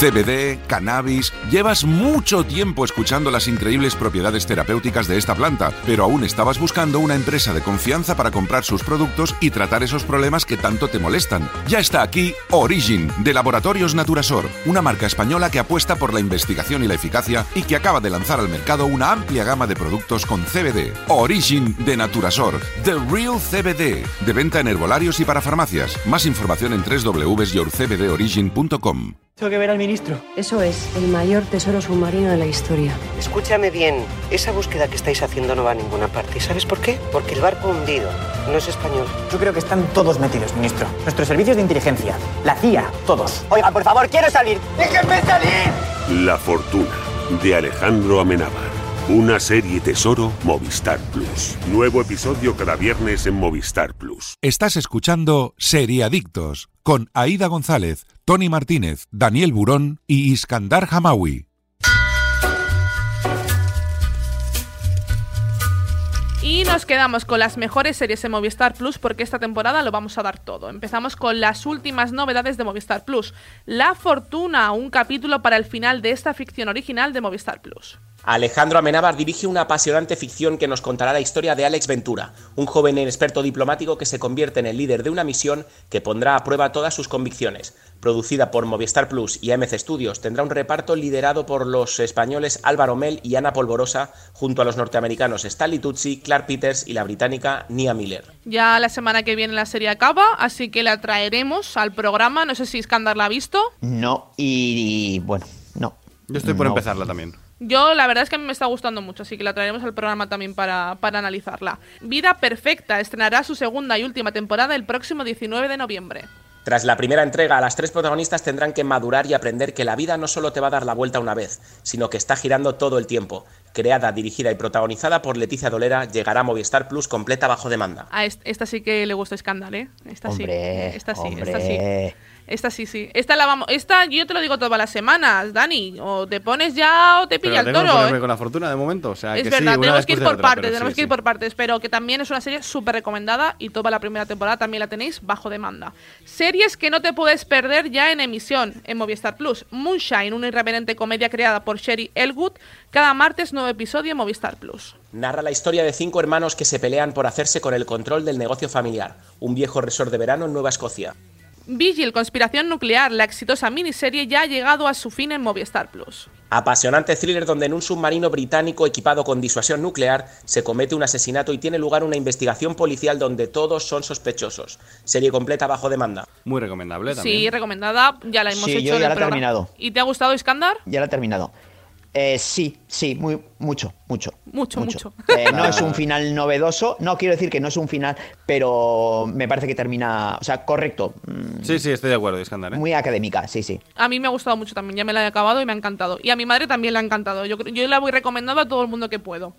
CBD, cannabis. Llevas mucho tiempo escuchando las increíbles propiedades terapéuticas de esta planta, pero aún estabas buscando una empresa de confianza para comprar sus productos y tratar esos problemas que tanto te molestan. Ya está aquí Origin, de Laboratorios Naturasor, una marca española que apuesta por la investigación y la eficacia y que acaba de lanzar al mercado una amplia gama de productos con CBD. Origin de Naturasor, The Real CBD, de venta en herbolarios y para farmacias. Más información en www.yourcbdorigin.com. ministro. Eso es, el mayor tesoro submarino de la historia. Escúchame bien, esa búsqueda que estáis haciendo no va a ninguna parte. ¿Y sabes por qué? Porque el barco hundido no es español. Yo creo que están todos metidos, ministro. Nuestros servicios de inteligencia, la CIA, todos. Oiga, por favor, quiero salir. ¡Déjenme salir! La fortuna de Alejandro Amenábar. Una serie tesoro Movistar Plus. Nuevo episodio cada viernes en Movistar Plus. Estás escuchando Seriadictos con Aida González, Tony Martínez, Daniel Burón y Iskandar Hamawi. Y nos quedamos con las mejores series en Movistar Plus porque esta temporada lo vamos a dar todo. Empezamos con las últimas novedades de Movistar Plus. La Fortuna, un capítulo para el final de esta ficción original de Movistar Plus. Alejandro Amenábar dirige una apasionante ficción que nos contará la historia de Alex Ventura, un joven experto diplomático que se convierte en el líder de una misión que pondrá a prueba todas sus convicciones. Producida por Movistar Plus y AMC Studios, tendrá un reparto liderado por los españoles Álvaro Mel y Ana Polvorosa, junto a los norteamericanos Stanley Tucci, Clark Peters y la británica Nia Miller. Ya la semana que viene la serie acaba, así que la traeremos al programa. No sé si Iskandar la ha visto. No, y, y, bueno, no. Yo estoy por No. empezarla también. Yo la verdad es que a mí me está gustando mucho, así que la traeremos al programa también para, para analizarla. Vida Perfecta estrenará su segunda y última temporada el próximo 19 de noviembre. Tras la primera entrega, las tres protagonistas tendrán que madurar y aprender que la vida no solo te va a dar la vuelta una vez, sino que está girando todo el tiempo. Creada, dirigida y protagonizada por Leticia Dolera, llegará a Movistar Plus completa bajo demanda. A est- esta sí que le gusta Iskandar, ¿eh? Esta Hombre, sí. Esta sí, hombre. esta sí. Esta sí, sí. Esta la vamos. Esta yo te lo digo todas las semanas, Dani. O te pones ya o te Pero pilla el que toro. ponerme ¿eh? con la fortuna de momento. O sea, Es que verdad, sí, una tenemos que ir por otra, partes, tenemos sí, que ir sí. por partes, pero que también es una serie súper recomendada y toda la primera temporada también la tenéis bajo demanda. Series que no te puedes perder ya en emisión en Movistar Plus. Moonshine, una irreverente comedia creada por Sherry Elwood, cada martes nuevo episodio en Movistar Plus. Narra la historia de cinco hermanos que se pelean por hacerse con el control del negocio familiar, un viejo resort de verano en Nueva Escocia. Vigil, Conspiración Nuclear, la exitosa miniserie ya ha llegado a su fin en Movistar Plus. Apasionante thriller donde en un submarino británico equipado con disuasión nuclear se comete un asesinato y tiene lugar una investigación policial donde todos son sospechosos. Serie completa bajo demanda. Muy recomendable también. Sí, recomendada, ya la hemos Sí, hecho yo ya la he terminado. ¿Y te ha gustado Iskandar? Ya la he terminado. Eh, sí, sí, muy, mucho, mucho. Mucho, mucho. Eh, no es un final novedoso, no quiero decir que no es un final, pero me parece que termina, o sea, correcto, mm, Sí, sí, estoy de acuerdo, Iskandar. ¿eh? muy académica, sí, sí. A mí me ha gustado mucho también, ya me la he acabado y me ha encantado. Y a mi madre también le ha encantado. Yo la voy recomendando a todo el mundo que puedo.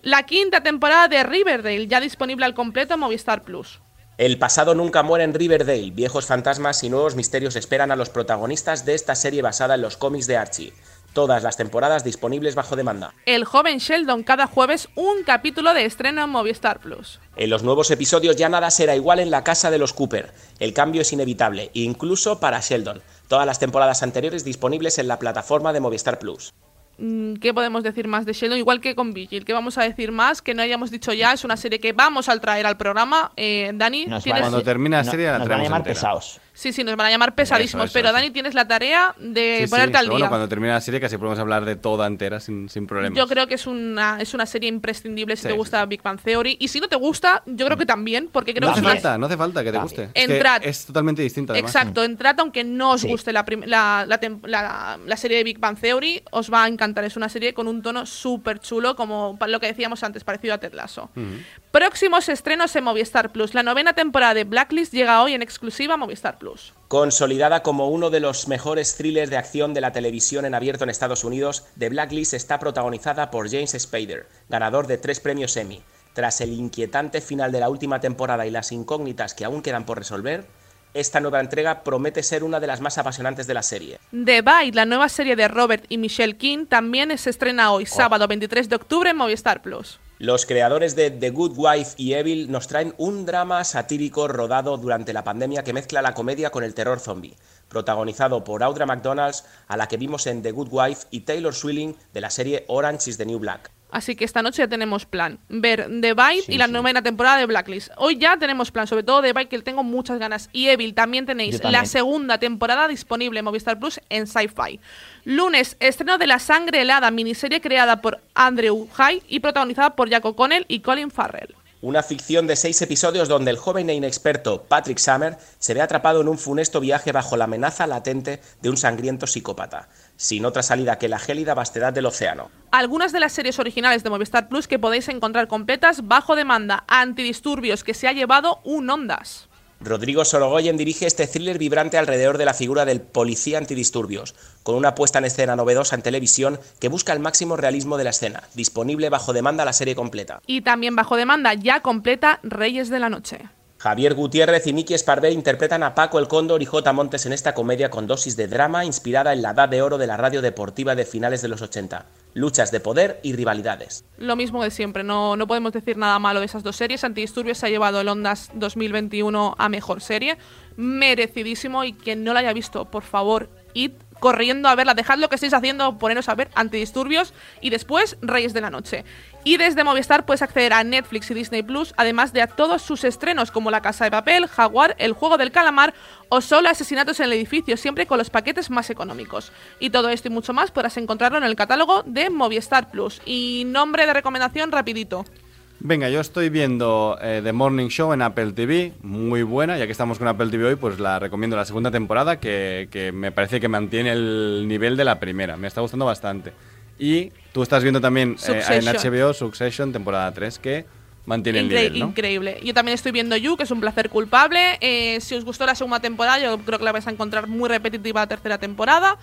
La quinta temporada de Riverdale, ya disponible al completo en Movistar Plus. El pasado nunca muere en Riverdale. Viejos fantasmas y nuevos misterios esperan a los protagonistas de esta serie basada en los cómics de Archie. Todas las temporadas disponibles bajo demanda. El joven Sheldon, cada jueves un capítulo de estreno en Movistar Plus. En los nuevos episodios ya nada será igual en la casa de los Cooper. El cambio es inevitable, incluso para Sheldon. Todas las temporadas anteriores disponibles en la plataforma de Movistar Plus. Mm, ¿Qué podemos decir más de Sheldon? Igual que con Vigil. ¿Qué vamos a decir más? Que no hayamos dicho ya. Es una serie que vamos a traer al programa. Eh, Dani, Nos tienes... Cuando termine la no- serie la nos van a traemos llamar pesados. Sí, sí, nos van a llamar pesadísimos. Eso, eso, pero eso. Dani, tienes la tarea de Sí, sí, ponerte al día. Bueno, cuando termine la serie casi podemos hablar de toda entera sin, sin problemas. Yo creo que es una, es una serie imprescindible si Sí, te sí, gusta Big Bang Theory. Y si no te gusta, yo creo que también, porque creo no que hace es una- falta, no hace falta que te guste. Es, que Entrad. es totalmente distinta además. Exacto, entrad aunque no os Sí. guste la, la, la la- la serie de Big Bang Theory, os va a encantar. Es una serie con un tono súper chulo, como lo que decíamos antes, parecido a Ted Lasso. Próximos estrenos en Movistar Plus. La novena temporada de Blacklist llega hoy en exclusiva a Movistar Plus. Consolidada como uno de los mejores thrillers de acción de la televisión en abierto en Estados Unidos, The Blacklist está protagonizada por James Spader, ganador de tres premios Emmy. Tras el inquietante final de la última temporada y las incógnitas que aún quedan por resolver, esta nueva entrega promete ser una de las más apasionantes de la serie. The Bite, la nueva serie de Robert y Michelle King, también se estrena hoy, sábado 23 de octubre en Movistar Plus. Los creadores de The Good Wife y Evil nos traen un drama satírico rodado durante la pandemia que mezcla la comedia con el terror zombie, protagonizado por Audra McDonald's, a la que vimos en The Good Wife, y Taylor Swilling de la serie Orange is the New Black. Así que esta noche ya tenemos plan. Ver The Bite y la novena temporada de Blacklist. Hoy ya tenemos plan, sobre todo The Bite, que tengo muchas ganas. Y Evil también tenéis también. la segunda temporada disponible en Movistar Plus en Sci-Fi. Lunes, estreno de La Sangre Helada, miniserie creada por Andrew High y protagonizada por Jack O'Connell y Colin Farrell. Una ficción de seis episodios donde el joven e inexperto Patrick Summer se ve atrapado en un funesto viaje bajo la amenaza latente de un sangriento psicópata, sin otra salida que la gélida vastedad del océano. Algunas de las series originales de Movistar Plus que podéis encontrar completas bajo demanda. Antidisturbios, que se ha llevado un Ondas. Rodrigo Sorogoyen dirige este thriller vibrante alrededor de la figura del policía antidisturbios, con una puesta en escena novedosa en televisión que busca el máximo realismo de la escena, disponible bajo demanda la serie completa. Y también bajo demanda ya completa Reyes de la Noche. Javier Gutiérrez y Miki Esparver interpretan a Paco el Cóndor y J. Montes en esta comedia con dosis de drama inspirada en la edad de oro de la radio deportiva de finales de los 80. Luchas de poder y rivalidades. Lo mismo de siempre, no, no podemos decir nada malo de esas dos series. Antidisturbios se ha llevado el Ondas 2021 a mejor serie. Merecidísimo y quien no la haya visto, por favor, id corriendo a verla. Dejad lo que estáis haciendo, poneros a ver Antidisturbios y después Reyes de la Noche. Y desde Movistar puedes acceder a Netflix y Disney Plus, además de a todos sus estrenos como La Casa de Papel, Jaguar, El Juego del Calamar o solo Asesinatos en el Edificio, siempre con los paquetes más económicos. Y todo esto y mucho más podrás encontrarlo en el catálogo de Movistar Plus. Y nombre de recomendación rapidito. Venga, yo estoy viendo eh, The Morning Show en Apple TV, muy buena, ya que estamos con Apple TV hoy, pues la recomiendo la segunda temporada, que, que me parece que mantiene el nivel de la primera, me está gustando bastante. Y tú estás viendo también eh, en. HBO Succession, temporada 3, que mantiene el Incre- nivel, ¿no? Increíble. Yo también estoy viendo You, que es un placer culpable. Eh, si os gustó la segunda temporada, yo creo que la vais a encontrar muy repetitiva la tercera temporada.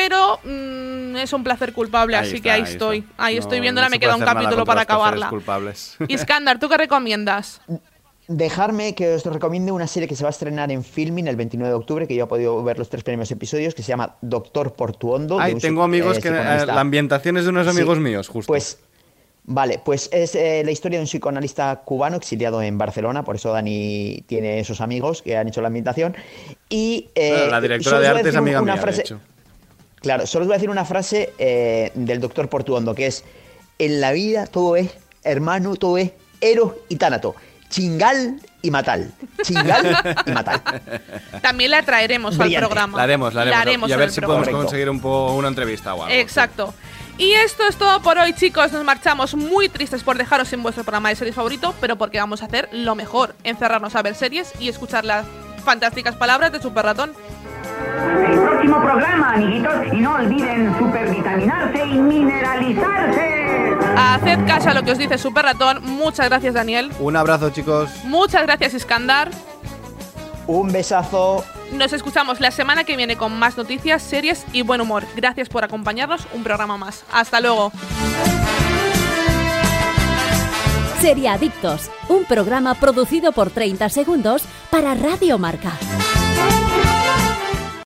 Pero mm, es un placer culpable, Ahí así está, que ahí, ahí estoy. está. Ahí No- estoy no viéndola, se me queda un capítulo para acabarla. culpables. Iskandar, ¿tú qué recomiendas? dejarme que os recomiende una serie que se va a estrenar en Filming el 29 de octubre, que yo he podido ver los tres primeros episodios, que se llama Doctor Portuondo. Ay, tengo amigos que... Eh, la ambientación es de unos amigos míos, justo. Pues Vale, pues es eh, la historia de un psicoanalista cubano exiliado en Barcelona, por eso Dani tiene esos amigos que han hecho la ambientación. Y eh, la directora de arte es amiga mía, frase, Claro, solo os voy a decir una frase eh, del doctor Portuondo, que es, en la vida todo es, hermano, todo es eros y tánato, chingal y matal. Chingal y matal. También la traeremos al programa. La haremos, la haremos. y a ver si podemos conseguir un poco una entrevista o algo. Exacto. Y esto es todo por hoy, chicos. Nos marchamos muy tristes por dejaros sin vuestro programa de series favorito, pero porque vamos a hacer lo mejor: encerrarnos a ver series y escuchar las fantásticas palabras de Super Ratón. El próximo programa, amiguitos, y no olviden supervitaminarse y mineralizarse. Haced caso a lo que os dice Super Ratón. Muchas gracias, Daniel. Un abrazo, chicos. Muchas gracias, Iskandar. Un besazo. Nos escuchamos la semana que viene con más noticias, series y buen humor. Gracias por acompañarnos un programa más. Hasta luego. Sería Adictos, un programa producido por 30 segundos para Radio Marca.